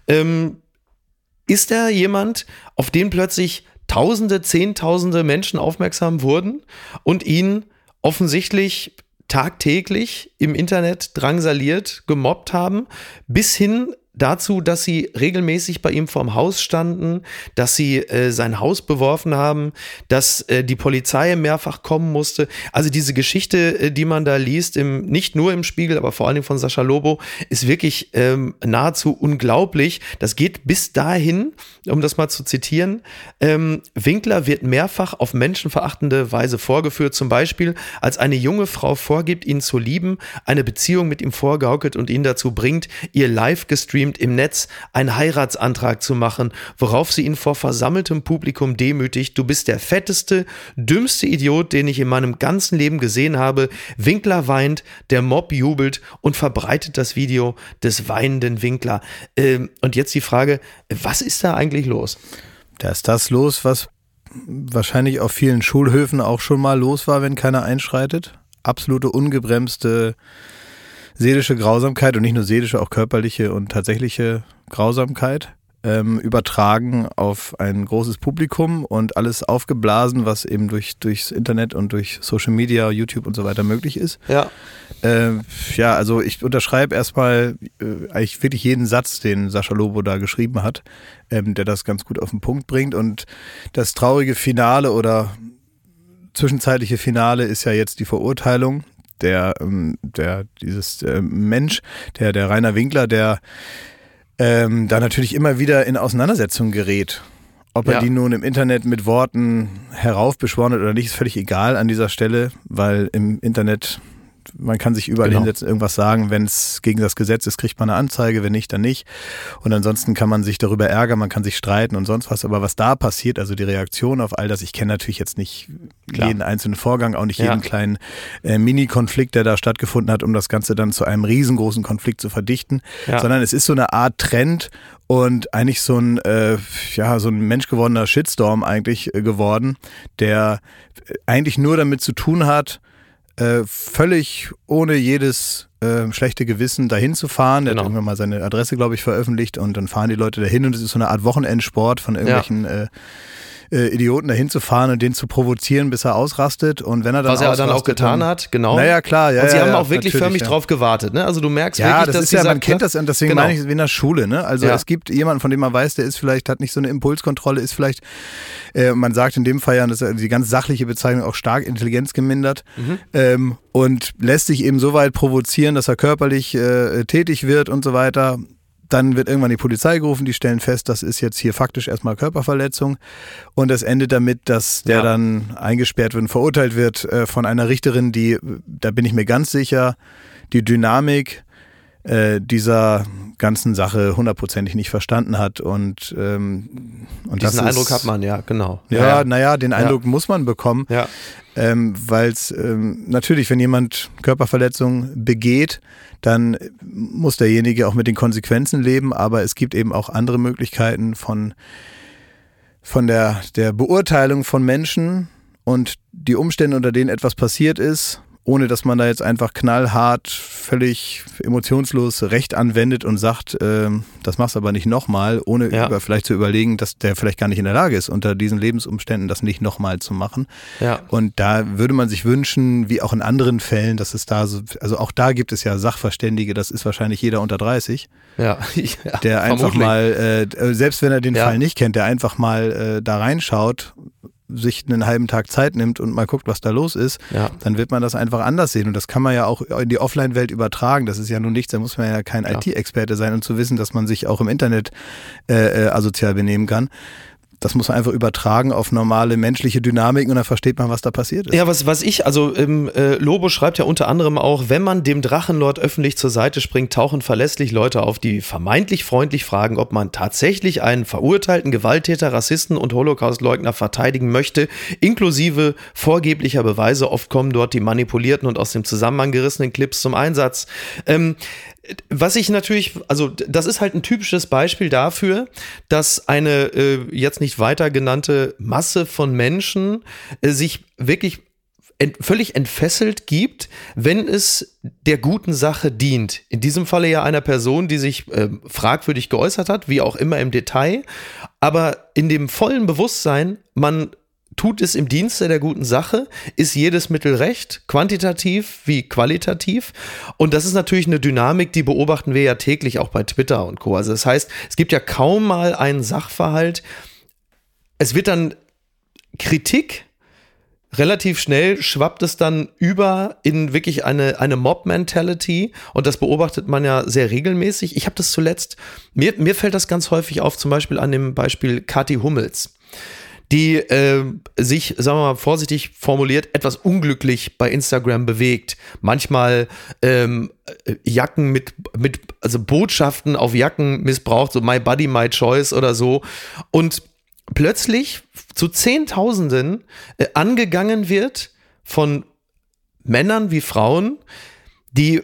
ähm, ist er jemand, auf den plötzlich Tausende, Zehntausende Menschen aufmerksam wurden und ihn offensichtlich tagtäglich im Internet drangsaliert, gemobbt haben, bis hin dazu, dass sie regelmäßig bei ihm vorm Haus standen, dass sie äh, sein Haus beworfen haben, dass äh, die Polizei mehrfach kommen musste. Also diese Geschichte, äh, die man da liest, im, nicht nur im Spiegel, aber vor allen Dingen von Sascha Lobo, ist wirklich ähm, nahezu unglaublich. Das geht bis dahin, um das mal zu zitieren, ähm, Winkler wird mehrfach auf menschenverachtende Weise vorgeführt, zum Beispiel als eine junge Frau vorgibt, ihn zu lieben, eine Beziehung mit ihm vorgaukelt und ihn dazu bringt, ihr live gestreamt gestreamt im Netz einen Heiratsantrag zu machen, worauf sie ihn vor versammeltem Publikum demütigt. Du bist der fetteste, dümmste Idiot, den ich in meinem ganzen Leben gesehen habe. Winkler weint, der Mob jubelt und verbreitet das Video des weinenden Winkler. Ähm, und jetzt die Frage, was ist da eigentlich los? Da ist das los, was wahrscheinlich auf vielen Schulhöfen auch schon mal los war, wenn keiner einschreitet. Absolute ungebremste seelische Grausamkeit und nicht nur seelische, auch körperliche und tatsächliche Grausamkeit. ähm, übertragen auf ein großes Publikum und alles aufgeblasen, was eben durch, durchs Internet und durch Social Media, YouTube und so weiter möglich ist. Ja. Äh, ja, also ich unterschreibe erstmal äh, eigentlich wirklich jeden Satz, den Sascha Lobo da geschrieben hat, ähm, der das ganz gut auf den Punkt bringt. Und das traurige Finale oder zwischenzeitliche Finale ist ja jetzt die Verurteilung der, ähm, der dieses äh, Mensch, der, der Rainer Winkler, der ähm, da natürlich immer wieder in Auseinandersetzungen gerät. Ob er ja. die nun im Internet mit Worten heraufbeschworen hat oder nicht, ist völlig egal an dieser Stelle, weil im Internet man kann sich überall genau. hinsetzen, irgendwas sagen. Wenn es gegen das Gesetz ist, kriegt man eine Anzeige, wenn nicht, dann nicht. Und ansonsten kann man sich darüber ärgern, man kann sich streiten und sonst was. Aber was da passiert, also die Reaktion auf all das, ich kenne natürlich jetzt nicht Klar. jeden einzelnen Vorgang, auch nicht ja. jeden kleinen äh, Mini-Konflikt, der da stattgefunden hat, um das Ganze dann zu einem riesengroßen Konflikt zu verdichten, ja. sondern es ist so eine Art Trend und eigentlich so ein, äh, ja, so ein menschgewordener Shitstorm eigentlich äh, geworden, der eigentlich nur damit zu tun hat, äh, völlig ohne jedes äh, schlechte Gewissen dahin zu fahren. Der genau. hat irgendwann mal seine Adresse, glaube ich, veröffentlicht und dann fahren die Leute dahin und es ist so eine Art Wochenendsport von irgendwelchen ja. äh, äh, Idioten dahin zu fahren und den zu provozieren, bis er ausrastet. Und wenn er dann Was er dann auch getan hat, genau. Naja, klar. Ja, und sie ja, haben ja, auch wirklich förmlich drauf gewartet. Ne? Also du merkst ja, wirklich, das dass ist ja, man kennt das und deswegen genau. meine ich es wie in der Schule. Ne? Also es gibt jemanden, von dem man weiß, der ist vielleicht, hat nicht so eine Impulskontrolle, ist vielleicht, äh, man sagt in dem Fall ja, dass die ganz sachliche Bezeichnung auch stark Intelligenz gemindert. Mhm. Ähm, und lässt sich eben so weit provozieren, dass er körperlich äh, tätig wird und so weiter. Dann wird irgendwann die Polizei gerufen, die stellen fest, das ist jetzt hier faktisch erstmal Körperverletzung. Und es endet damit, dass der ja. dann eingesperrt wird und verurteilt wird äh, von einer Richterin, die, da bin ich mir ganz sicher, die Dynamik äh, dieser ganzen Sache hundertprozentig nicht verstanden hat. Und, ähm, und diesen Eindruck hat man, ja, genau. Ja, ja. naja, den Eindruck ja. muss man bekommen. Ja. Ähm, Weil es ähm, natürlich, wenn jemand Körperverletzung begeht, dann muss derjenige auch mit den Konsequenzen leben, aber es gibt eben auch andere Möglichkeiten von, von der, der Beurteilung von Menschen und die Umstände, unter denen etwas passiert ist ohne dass man da jetzt einfach knallhart, völlig emotionslos Recht anwendet und sagt, äh, das machst du aber nicht nochmal, ohne ja. über, vielleicht zu überlegen, dass der vielleicht gar nicht in der Lage ist, unter diesen Lebensumständen das nicht nochmal zu machen. Ja. Und da würde man sich wünschen, wie auch in anderen Fällen, dass es da so, also auch da gibt es ja Sachverständige, das ist wahrscheinlich jeder unter 30, ja. *laughs* ja der einfach vermutlich. mal, äh, selbst wenn er den Fall nicht kennt, der einfach mal äh, da reinschaut sich einen halben Tag Zeit nimmt und mal guckt, was da los ist, ja. dann wird man das einfach anders sehen. Und das kann man ja auch in die Offline-Welt übertragen. Das ist ja nun nichts, da muss man ja kein ja. IT-Experte sein, um zu wissen, dass man sich auch im Internet äh, äh asozial benehmen kann das muss man einfach übertragen auf normale menschliche Dynamiken und dann versteht man, was da passiert ist. Ja, was, was ich, also ähm, äh, Lobo schreibt ja unter anderem auch, wenn man dem Drachenlord öffentlich zur Seite springt, tauchen verlässlich Leute auf, die vermeintlich freundlich fragen, ob man tatsächlich einen verurteilten Gewalttäter, Rassisten und Holocaustleugner verteidigen möchte, inklusive vorgeblicher Beweise. Oft kommen dort die manipulierten und aus dem Zusammenhang gerissenen Clips zum Einsatz. Ähm, was ich natürlich, also das ist halt ein typisches Beispiel dafür, dass eine äh, jetzt nicht weiter genannte Masse von Menschen äh, sich wirklich ent völlig entfesselt gibt, wenn es der guten Sache dient. In diesem Falle ja einer Person, die sich äh, fragwürdig geäußert hat, wie auch immer im Detail, aber in dem vollen Bewusstsein, man tut es im Dienste der guten Sache, ist jedes Mittel recht, quantitativ wie qualitativ. Und das ist natürlich eine Dynamik, die beobachten wir ja täglich auch bei Twitter und Co. Also das heißt, es gibt ja kaum mal einen Sachverhalt. Es wird dann Kritik relativ schnell schwappt es dann über in wirklich eine, eine Mob-Mentality und das beobachtet man ja sehr regelmäßig. Ich habe das zuletzt, mir, mir fällt das ganz häufig auf, zum Beispiel an dem Beispiel Kathi Hummels die äh, sich, sagen wir mal vorsichtig formuliert, etwas unglücklich bei Instagram bewegt. Manchmal ähm, äh, Jacken mit, mit, also Botschaften auf Jacken missbraucht, so My Body, My Choice oder so. Und plötzlich zu Zehntausenden äh, angegangen wird von Männern wie Frauen, die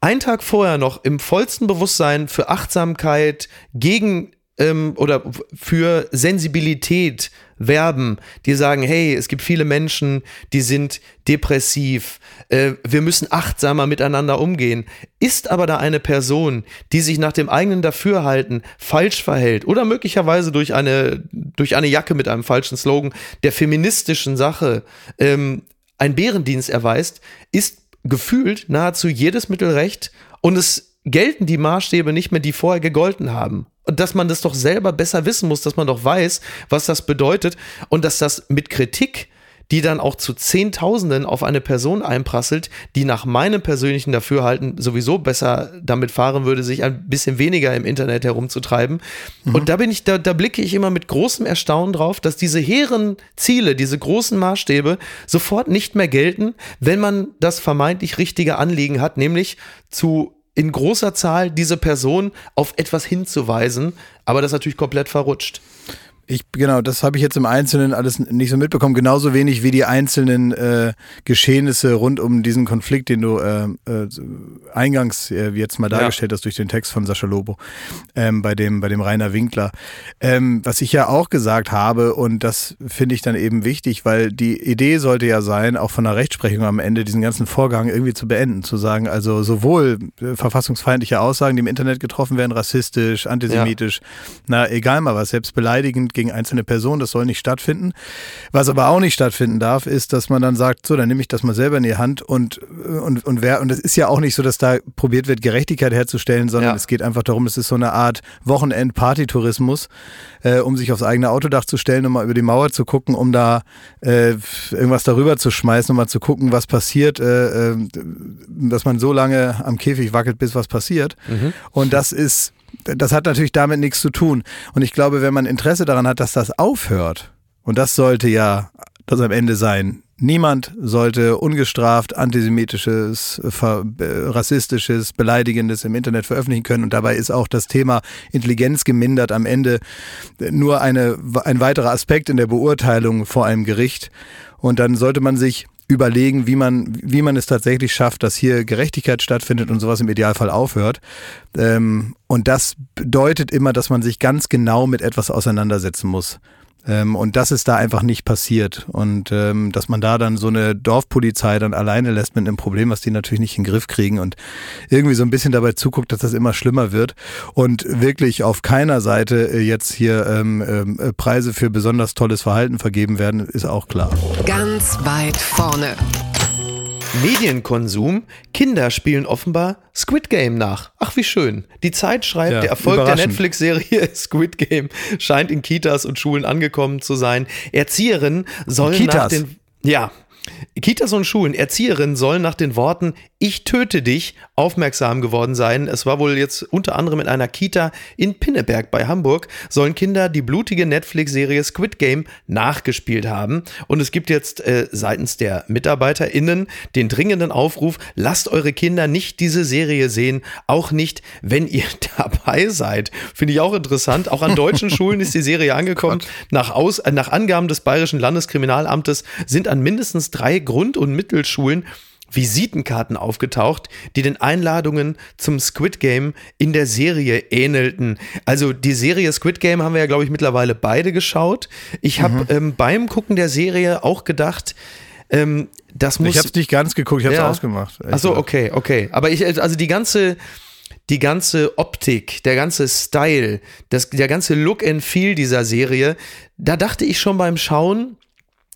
einen Tag vorher noch im vollsten Bewusstsein für Achtsamkeit gegen ähm, oder für Sensibilität werben, die sagen, hey, es gibt viele Menschen, die sind depressiv, äh, wir müssen achtsamer miteinander umgehen. Ist aber da eine Person, die sich nach dem eigenen Dafürhalten falsch verhält oder möglicherweise durch eine, durch eine Jacke mit einem falschen Slogan der feministischen Sache ähm, ein Bärendienst erweist, ist gefühlt nahezu jedes Mittel recht und es gelten die Maßstäbe nicht mehr, die vorher gegolten haben. Und dass man das doch selber besser wissen muss, dass man doch weiß, was das bedeutet und dass das mit Kritik die dann auch zu Zehntausenden auf eine Person einprasselt, die nach meinem persönlichen Dafürhalten sowieso besser damit fahren würde, sich ein bisschen weniger im Internet herumzutreiben. Mhm. Und da bin ich, da, da blicke ich immer mit großem Erstaunen drauf, dass diese hehren Ziele, diese großen Maßstäbe sofort nicht mehr gelten, wenn man das vermeintlich richtige Anliegen hat, nämlich zu in großer Zahl diese Person auf etwas hinzuweisen, aber das natürlich komplett verrutscht. Ich, genau, das habe ich jetzt im Einzelnen alles nicht so mitbekommen. Genauso wenig wie die einzelnen äh, Geschehnisse rund um diesen Konflikt, den du äh, äh, eingangs äh, jetzt mal dargestellt ja. hast durch den Text von Sascha Lobo ähm, bei, dem, bei dem Rainer Winkler. Ähm, was ich ja auch gesagt habe, und das finde ich dann eben wichtig, weil die Idee sollte ja sein, auch von der Rechtsprechung am Ende diesen ganzen Vorgang irgendwie zu beenden, zu sagen, also sowohl äh, verfassungsfeindliche Aussagen, die im Internet getroffen werden, rassistisch, antisemitisch, ja. na egal mal was, selbst beleidigend gegen einzelne Personen, das soll nicht stattfinden. Was aber auch nicht stattfinden darf, ist, dass man dann sagt, so, dann nehme ich das mal selber in die Hand und, und, und wer, und es ist ja auch nicht so, dass da probiert wird, Gerechtigkeit herzustellen, sondern ja. es geht einfach darum, es ist so eine Art Wochenend-Partytourismus, äh, um sich aufs eigene Autodach zu stellen, um mal über die Mauer zu gucken, um da äh, irgendwas darüber zu schmeißen, um mal zu gucken, was passiert, äh, äh dass man so lange am Käfig wackelt, bis was passiert. Mhm. Und das ist das hat natürlich damit nichts zu tun. Und ich glaube, wenn man Interesse daran hat, dass das aufhört, und das sollte ja das am Ende sein, niemand sollte ungestraft antisemitisches, rassistisches, beleidigendes im Internet veröffentlichen können. Und dabei ist auch das Thema Intelligenz gemindert am Ende nur eine, ein weiterer Aspekt in der Beurteilung vor einem Gericht. Und dann sollte man sich überlegen, wie man, wie man es tatsächlich schafft, dass hier Gerechtigkeit stattfindet und sowas im Idealfall aufhört. Ähm, und das bedeutet immer, dass man sich ganz genau mit etwas auseinandersetzen muss. Ähm, und das ist da einfach nicht passiert. Und ähm, dass man da dann so eine Dorfpolizei dann alleine lässt mit einem Problem, was die natürlich nicht in den Griff kriegen und irgendwie so ein bisschen dabei zuguckt, dass das immer schlimmer wird und wirklich auf keiner Seite äh, jetzt hier ähm, ähm, äh, Preise für besonders tolles Verhalten vergeben werden, ist auch klar. Ganz weit vorne. Medienkonsum. Kinder spielen offenbar Squid Game nach. Ach, wie schön. Die Zeit schreibt, ja, der Erfolg der Netflix-Serie *laughs* Squid Game scheint in Kitas und Schulen angekommen zu sein. Erzieherinnen sollen nach den. Ja, Kitas und Schulen, Erzieherinnen sollen nach den Worten Ich töte dich aufmerksam geworden sein. Es war wohl jetzt unter anderem in einer Kita in Pinneberg bei Hamburg, sollen Kinder die blutige Netflix-Serie Squid Game nachgespielt haben. Und es gibt jetzt äh, seitens der MitarbeiterInnen den dringenden Aufruf, lasst eure Kinder nicht diese Serie sehen, auch nicht, wenn ihr *laughs* dabei seid. Finde ich auch interessant. Auch an deutschen *laughs* Schulen ist die Serie angekommen. Nach, Aus, äh, nach Angaben des Bayerischen Landeskriminalamtes sind an mindestens drei Grund- und Mittelschulen Visitenkarten aufgetaucht, die den Einladungen zum Squid Game in der Serie ähnelten. Also die Serie Squid Game haben wir ja, glaube ich, mittlerweile beide geschaut. Ich habe mhm. ähm, beim Gucken der Serie auch gedacht, ähm, das muss. Ich habe es nicht ganz geguckt, ich habe es ja. ausgemacht. Achso, okay, okay. Aber ich, also die ganze die ganze Optik, der ganze Style, das, der ganze Look and Feel dieser Serie, da dachte ich schon beim Schauen,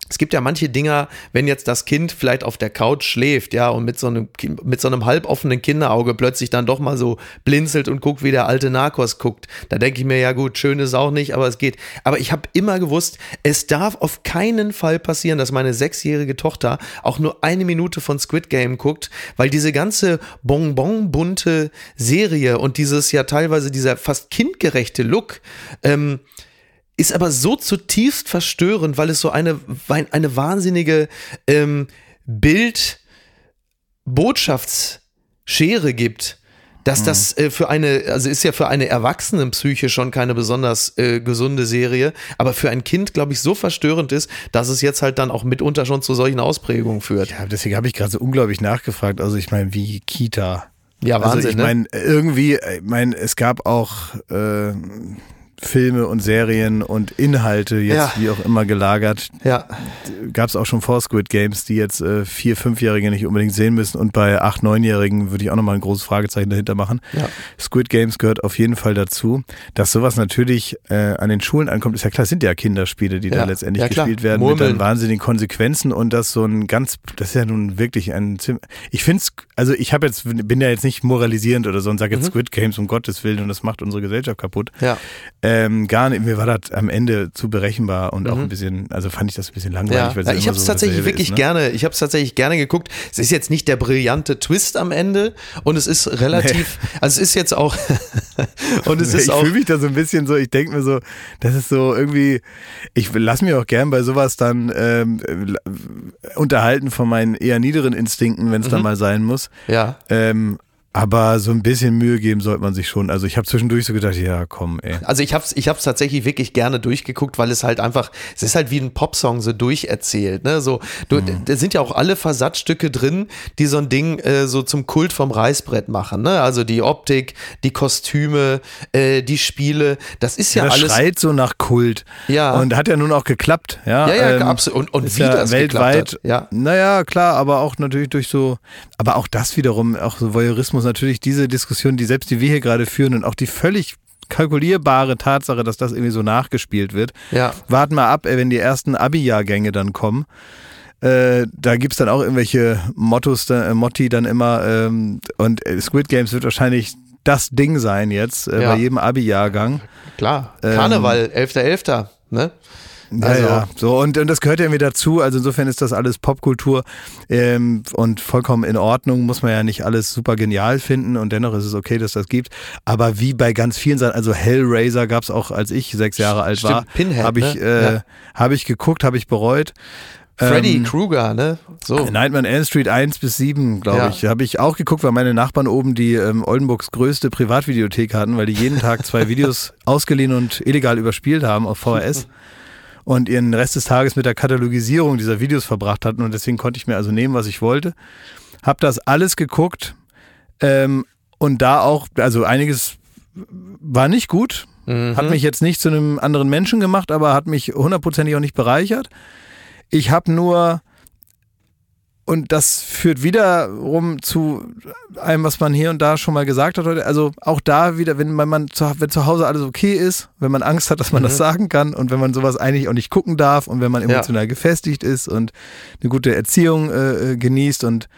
es gibt ja manche Dinger, wenn jetzt das Kind vielleicht auf der Couch schläft, ja, und mit so einem, mit so einem halboffenen Kinderauge plötzlich dann doch mal so blinzelt und guckt, wie der alte Narcos guckt. Da denke ich mir, ja gut, schön ist auch nicht, aber es geht. Aber ich habe immer gewusst, es darf auf keinen Fall passieren, dass meine sechsjährige Tochter auch nur eine Minute von Squid Game guckt, weil diese ganze bonbon-bunte Serie und dieses ja teilweise dieser fast kindgerechte Look, ähm, ist aber so zutiefst verstörend, weil es so eine, eine wahnsinnige ähm, Bild-Botschaftsschere gibt dass das mhm. äh, für eine, also ist ja für eine Erwachsenenpsyche schon keine besonders äh, gesunde Serie, aber für ein Kind, glaube ich, so verstörend ist, dass es jetzt halt dann auch mitunter schon zu solchen Ausprägungen führt. Ja, deswegen habe ich gerade so unglaublich nachgefragt. Also ich meine, wie Kita. Ja, Wahnsinn. Also ich meine, ne? irgendwie, ich meine, es gab auch äh, Filme und Serien und Inhalte jetzt ja. wie auch immer gelagert. Ja. Gab es auch schon vor Squid Games, die jetzt äh, vier, fünfjährige nicht unbedingt sehen müssen und bei acht, neunjährigen würde ich auch nochmal ein großes Fragezeichen dahinter machen. Ja. Squid Games gehört auf jeden Fall dazu. Dass sowas natürlich äh, an den Schulen ankommt, ist ja klar, es sind ja Kinderspiele, die ja. da letztendlich ja, gespielt werden Murmeln. mit dann wahnsinnigen Konsequenzen und das so ein ganz, das ist ja nun wirklich ein ich finde es, also ich habe jetzt, bin ja jetzt nicht moralisierend oder so und sage jetzt mhm. Squid Games um Gottes Willen und das macht unsere Gesellschaft kaputt. Ja. Ähm, gar nicht, mir war das am Ende zu berechenbar und mhm. auch ein bisschen, also fand ich das ein bisschen langweilig. Ja. ich habe es so tatsächlich wirklich ist, ne? gerne, ich habe es tatsächlich gerne geguckt. Es ist jetzt nicht der brillante Twist am Ende und es ist relativ, *laughs* nee. also es ist jetzt auch *laughs* und es ist ich auch. Ich fühle mich da so ein bisschen so, ich denke mir so, das ist so irgendwie, ich lasse mich auch gern bei sowas dann ähm, unterhalten von meinen eher niederen Instinkten, wenn es mhm. dann mal sein muss. Ja. Ähm, aber so ein bisschen Mühe geben sollte man sich schon. Also ich habe zwischendurch so gedacht, ja, komm, ey. Also ich habe es ich hab's tatsächlich wirklich gerne durchgeguckt, weil es halt einfach, es ist halt wie ein Popsong so durcherzählt. Ne? So, du, mhm. Da sind ja auch alle Versatzstücke drin, die so ein Ding äh, so zum Kult vom Reißbrett machen. Ne? Also die Optik, die Kostüme, äh, die Spiele, das ist ja, ja das alles. schreit so nach Kult. Ja. Und hat ja nun auch geklappt. Ja, ja, ja ähm, absolut. Und, und wie ja das weltweit. Hat. Ja. Naja, klar, aber auch natürlich durch so, aber auch das wiederum, auch so Voyeurismus natürlich diese Diskussion, die selbst die wir hier gerade führen und auch die völlig kalkulierbare Tatsache, dass das irgendwie so nachgespielt wird. Ja. Warten mal ab, wenn die ersten Abi-Jahrgänge dann kommen. Äh, da gibt es dann auch irgendwelche Mottos, äh, Motti dann immer. Ähm, und Squid Games wird wahrscheinlich das Ding sein jetzt äh, ja. bei jedem Abi-Jahrgang. Klar. Karneval, ähm, 11.11., .11., ne? Also. Ja, so und, und das gehört ja irgendwie dazu. Also insofern ist das alles Popkultur ähm, und vollkommen in Ordnung. Muss man ja nicht alles super genial finden und dennoch ist es okay, dass das gibt. Aber wie bei ganz vielen Sachen, also Hellraiser gab es auch, als ich sechs Jahre alt war, habe ich, ne? äh, ja. hab ich geguckt, habe ich bereut. Freddy ähm, Krueger, ne? So. Nightmare Elm Street 1 bis 7, glaube ja. ich. Habe ich auch geguckt, weil meine Nachbarn oben die ähm, Oldenburgs größte Privatvideothek hatten, weil die jeden Tag zwei Videos *laughs* ausgeliehen und illegal überspielt haben auf VHS. Und ihren Rest des Tages mit der Katalogisierung dieser Videos verbracht hatten. Und deswegen konnte ich mir also nehmen, was ich wollte. Hab das alles geguckt ähm, und da auch, also einiges war nicht gut. Mhm. Hat mich jetzt nicht zu einem anderen Menschen gemacht, aber hat mich hundertprozentig auch nicht bereichert. Ich habe nur und das führt wiederum zu einem, was man hier und da schon mal gesagt hat heute. Also auch da wieder, wenn man zu, wenn zu Hause alles okay ist, wenn man Angst hat, dass man mhm. das sagen kann und wenn man sowas eigentlich auch nicht gucken darf und wenn man emotional ja. gefestigt ist und eine gute Erziehung äh, äh, genießt und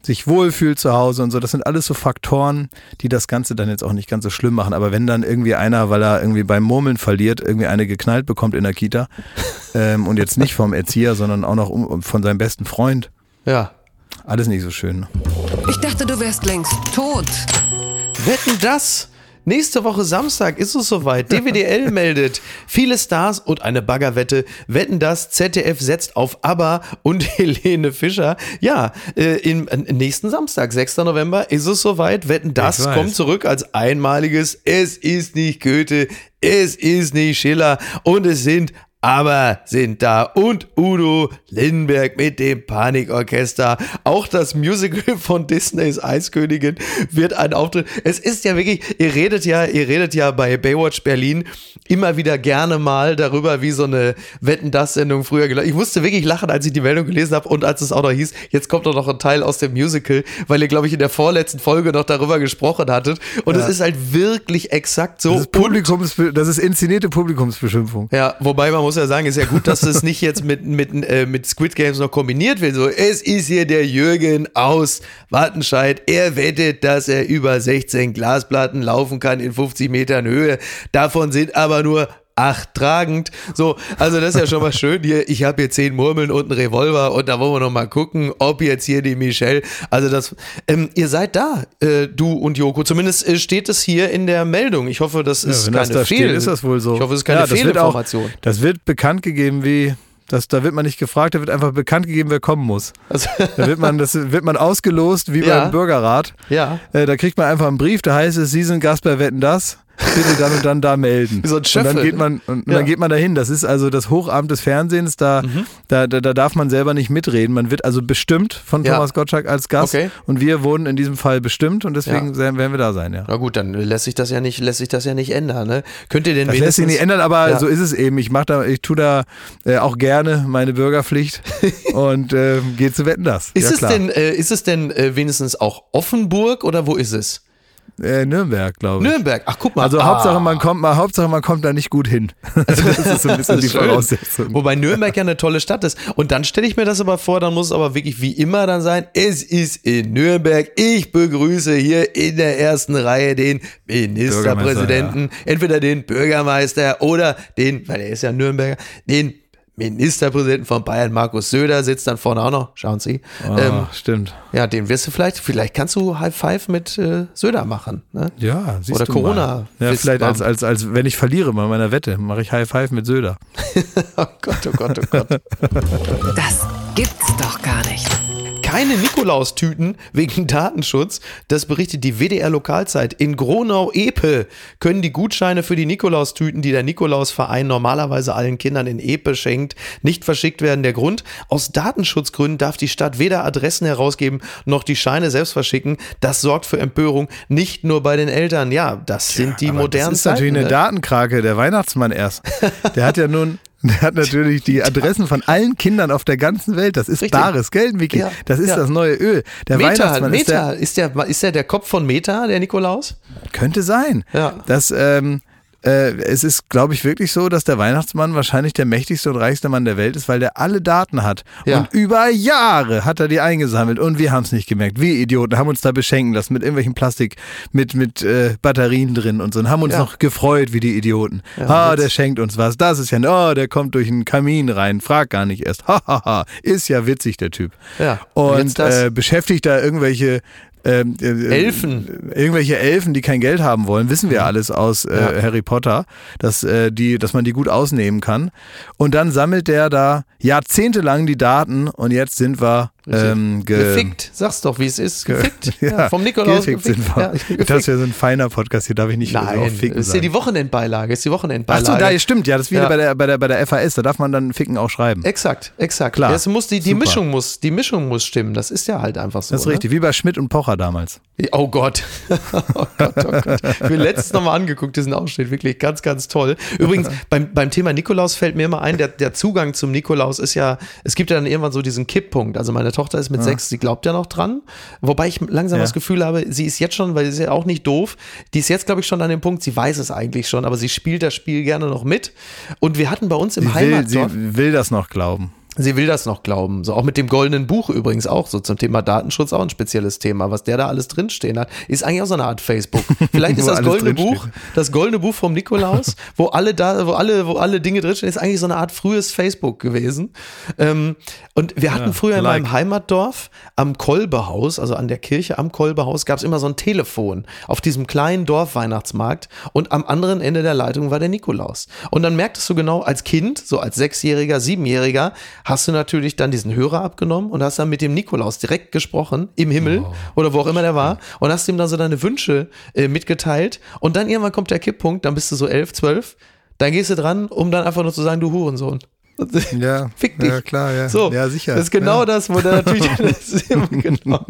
sich wohlfühlt zu Hause und so. Das sind alles so Faktoren, die das Ganze dann jetzt auch nicht ganz so schlimm machen. Aber wenn dann irgendwie einer, weil er irgendwie beim Murmeln verliert, irgendwie eine geknallt bekommt in der Kita *laughs* ähm, und jetzt nicht vom Erzieher, sondern auch noch um, von seinem besten Freund, ja. Alles nicht so schön. Ich dachte, du wärst längst tot. Wetten das? Nächste Woche Samstag ist es soweit. DWDL *laughs* meldet viele Stars und eine Baggerwette. Wetten das? ZDF setzt auf ABBA und *laughs* Helene Fischer. Ja, äh, im, äh, nächsten Samstag, 6. November, ist es soweit. Wetten das kommt zurück als einmaliges. Es ist nicht Goethe, es ist nicht Schiller und es sind aber sind da und Udo Lindenberg mit dem Panikorchester. Auch das Musical von Disneys Eiskönigin wird ein Auftritt. Es ist ja wirklich, ihr redet ja, ihr redet ja bei Baywatch Berlin immer wieder gerne mal darüber, wie so eine Wetten das Sendung früher gelaufen. Ich musste wirklich lachen, als ich die Meldung gelesen habe und als es auch noch hieß, jetzt kommt doch noch ein Teil aus dem Musical, weil ihr glaube ich in der vorletzten Folge noch darüber gesprochen hattet und ja. es ist halt wirklich exakt so. Das ist, Publikums, das ist inszenierte Publikumsbeschimpfung. Ja, wobei man muss muss ja sagen, ist ja gut, dass es nicht jetzt mit, mit, äh, mit Squid Games noch kombiniert wird. So, es ist hier der Jürgen aus Wattenscheid. Er wettet, dass er über 16 Glasplatten laufen kann in 50 Metern Höhe. Davon sind aber nur acht tragend. So, also das ist ja schon mal schön hier. Ich habe hier zehn Murmeln und einen Revolver und da wollen wir noch mal gucken, ob jetzt hier die Michelle. Also das, ähm, ihr seid da, äh, du und Joko. Zumindest äh, steht es hier in der Meldung. Ich hoffe, das ist ja, keine das da Fehl. Steht, ist das wohl so. Ich hoffe, es ist keine ja, das Fehlinformation. Wird auch, das wird bekannt gegeben wie das, da wird man nicht gefragt, da wird einfach bekannt gegeben, wer kommen muss. Also da wird man, das wird man ausgelost wie *laughs* ja. beim Bürgerrat. Ja. Äh, da kriegt man einfach einen Brief, da heißt es, Sie sind Gast bei Wetten das. Bitte dann und dann da melden. *laughs* Wie so ein Schöffel. Und dann geht man, und, ja. dann geht man dahin. Das ist also das Hochamt des Fernsehens, da, mhm. da, da, da, darf man selber nicht mitreden. Man wird also bestimmt von ja. Thomas Gottschalk als Gast. Okay. Und wir wurden in diesem Fall bestimmt und deswegen ja. werden wir da sein, ja. Na gut, dann lässt sich das ja nicht, lässt sich das ja nicht ändern, ne? Könnt ihr denn das lässt sich nicht ändern, aber so ist es eben. Ich mach da, ich tue da äh, auch gerne meine Bürgerpflicht *laughs* und äh, gehe zu wetten das. Ist es denn, äh, ist es denn äh, wenigstens auch Offenburg oder wo ist es? Äh, Nürnberg, glaube ich. Nürnberg, ach guck mal. Also ah. Hauptsache man kommt mal, Hauptsache man kommt da nicht gut hin. *laughs* Also das ist so ein bisschen *laughs* die Voraussetzung. Wobei Nürnberg ja eine tolle Stadt ist. Und dann stelle ich mir das aber vor, dann muss es aber wirklich wie immer dann sein, es ist in Nürnberg. Ich begrüße hier in der ersten Reihe den Ministerpräsidenten, ja. entweder den Bürgermeister oder den, weil er ist ja Nürnberger, den Ministerpräsidenten von Bayern, Markus Söder, sitzt dann vorne auch noch. Schauen Sie. Oh, ähm, stimmt. Ja, den wirst du vielleicht, vielleicht kannst du High Five mit äh, Söder machen. Ne? Ja, siehst Oder du Corona. Mal. Ja, vielleicht als, als, als, wenn ich verliere bei meiner Wette, mache ich High Five mit Söder. *laughs* oh Gott, oh Gott, oh Gott. Das gibt's doch gar nicht keine Nikolaustüten wegen Datenschutz. Das berichtet die WDR Lokalzeit. In Gronau-Epe können die Gutscheine für die Nikolaustüten, die der Nikolausverein normalerweise allen Kindern in Epe schenkt, nicht verschickt werden. Der Grund, aus Datenschutzgründen darf die Stadt weder Adressen herausgeben, noch die Scheine selbst verschicken. Das sorgt für Empörung, nicht nur bei den Eltern. Ja, das sind ja, die modernen Das ist natürlich eine ne? Datenkrake, der Weihnachtsmann erst. Der hat ja nun der hat natürlich die Adressen von allen Kindern auf der ganzen Welt. Das ist Richtig. bares Geld, Vicky. Ja, das ist ja. das neue Öl. Der Meta, Weihnachtsmann Meta. Ist der, ist der, ist der der Kopf von Meta, der Nikolaus? Könnte sein. Ja. Das, ähm, äh, es ist, glaube ich, wirklich so, dass der Weihnachtsmann wahrscheinlich der mächtigste und reichste Mann der Welt ist, weil der alle Daten hat. Ja. Und über Jahre hat er die eingesammelt und wir haben es nicht gemerkt. Wir Idioten haben uns da beschenken lassen mit irgendwelchen Plastik, mit, mit äh, Batterien drin und so und haben uns ja. noch gefreut wie die Idioten. Ja, ah, der schenkt uns was. Das ist ja, oh, der kommt durch einen Kamin rein, frag gar nicht erst. Hahaha, ist ja witzig, der Typ. Ja. Und, und äh, beschäftigt da irgendwelche ähm, äh, Elfen. Irgendwelche Elfen, die kein Geld haben wollen, wissen wir mhm. alles aus äh, ja. Harry Potter, dass, äh, die, dass man die gut ausnehmen kann. Und dann sammelt der da jahrzehntelang die Daten und jetzt sind wir ähm, ge gefickt, sag's doch, wie es ist. Gefickt. *laughs* ja, ja, vom Nikolaus gefickt. gefickt. Sind wir. Ja, das wäre so ein feiner Podcast, hier darf ich nicht Nein, so ficken. Ist ja die Wochenendbeilage, ist die Wochenendbeilage. Achso, da stimmt, ja, das ist wie bei, der, bei, der, bei der FAS, da darf man dann Ficken auch schreiben. Exakt, exakt. Klar. Das muss die, die Mischung muss, die Mischung muss stimmen. Das ist ja halt einfach so. Das ist ne? richtig, wie bei Schmidt und Pocher damals. Oh Gott. *laughs* oh Gott, oh Gott. Ich mir letztens nochmal angeguckt, diesen Ausschnitt, wirklich ganz, ganz toll. Übrigens, *laughs* beim, beim Thema Nikolaus fällt mir immer ein, der, der Zugang zum Nikolaus ist ja, es gibt ja dann irgendwann so diesen Kipppunkt. Also meine Tochter ist mit sechs, sie glaubt ja noch dran. Wobei ich langsam ja. das Gefühl habe, sie ist jetzt schon, weil sie ist ja auch nicht doof, die ist jetzt, glaube ich, schon an dem Punkt, sie weiß es eigentlich schon, aber sie spielt das Spiel gerne noch mit. Und wir hatten bei uns im sie Heimatdorf. Will, sie will das noch glauben. Sie will das noch glauben. So auch mit dem goldenen Buch übrigens auch so zum Thema Datenschutz auch ein spezielles Thema. Was der da alles drinstehen hat, ist eigentlich auch so eine Art Facebook. *laughs* Vielleicht ist das goldene Buch, das goldene Buch vom Nikolaus, wo alle da, wo alle, wo alle Dinge drinstehen, ist eigentlich so eine Art frühes Facebook gewesen. Ähm, und wir hatten ja, früher like. in meinem Heimatdorf am Kolbehaus, also an der Kirche am Kolbehaus, gab es immer so ein Telefon auf diesem kleinen Dorfweihnachtsmarkt und am anderen Ende der Leitung war der Nikolaus. Und dann merktest du genau als Kind, so als Sechsjähriger, Siebenjähriger, hast du natürlich dann diesen Hörer abgenommen und hast dann mit dem Nikolaus direkt gesprochen, im Himmel oh, oder wo auch immer der war, und hast ihm dann so deine Wünsche äh, mitgeteilt. Und dann irgendwann kommt der Kipppunkt, dann bist du so elf, zwölf, dann gehst du dran, um dann einfach nur zu sagen, du Hurensohn. *laughs* Ja, Fick dich. ja klar, ja. So, ja, sicher. Das ist genau ja. das, wo der natürlich *laughs* *laughs* genau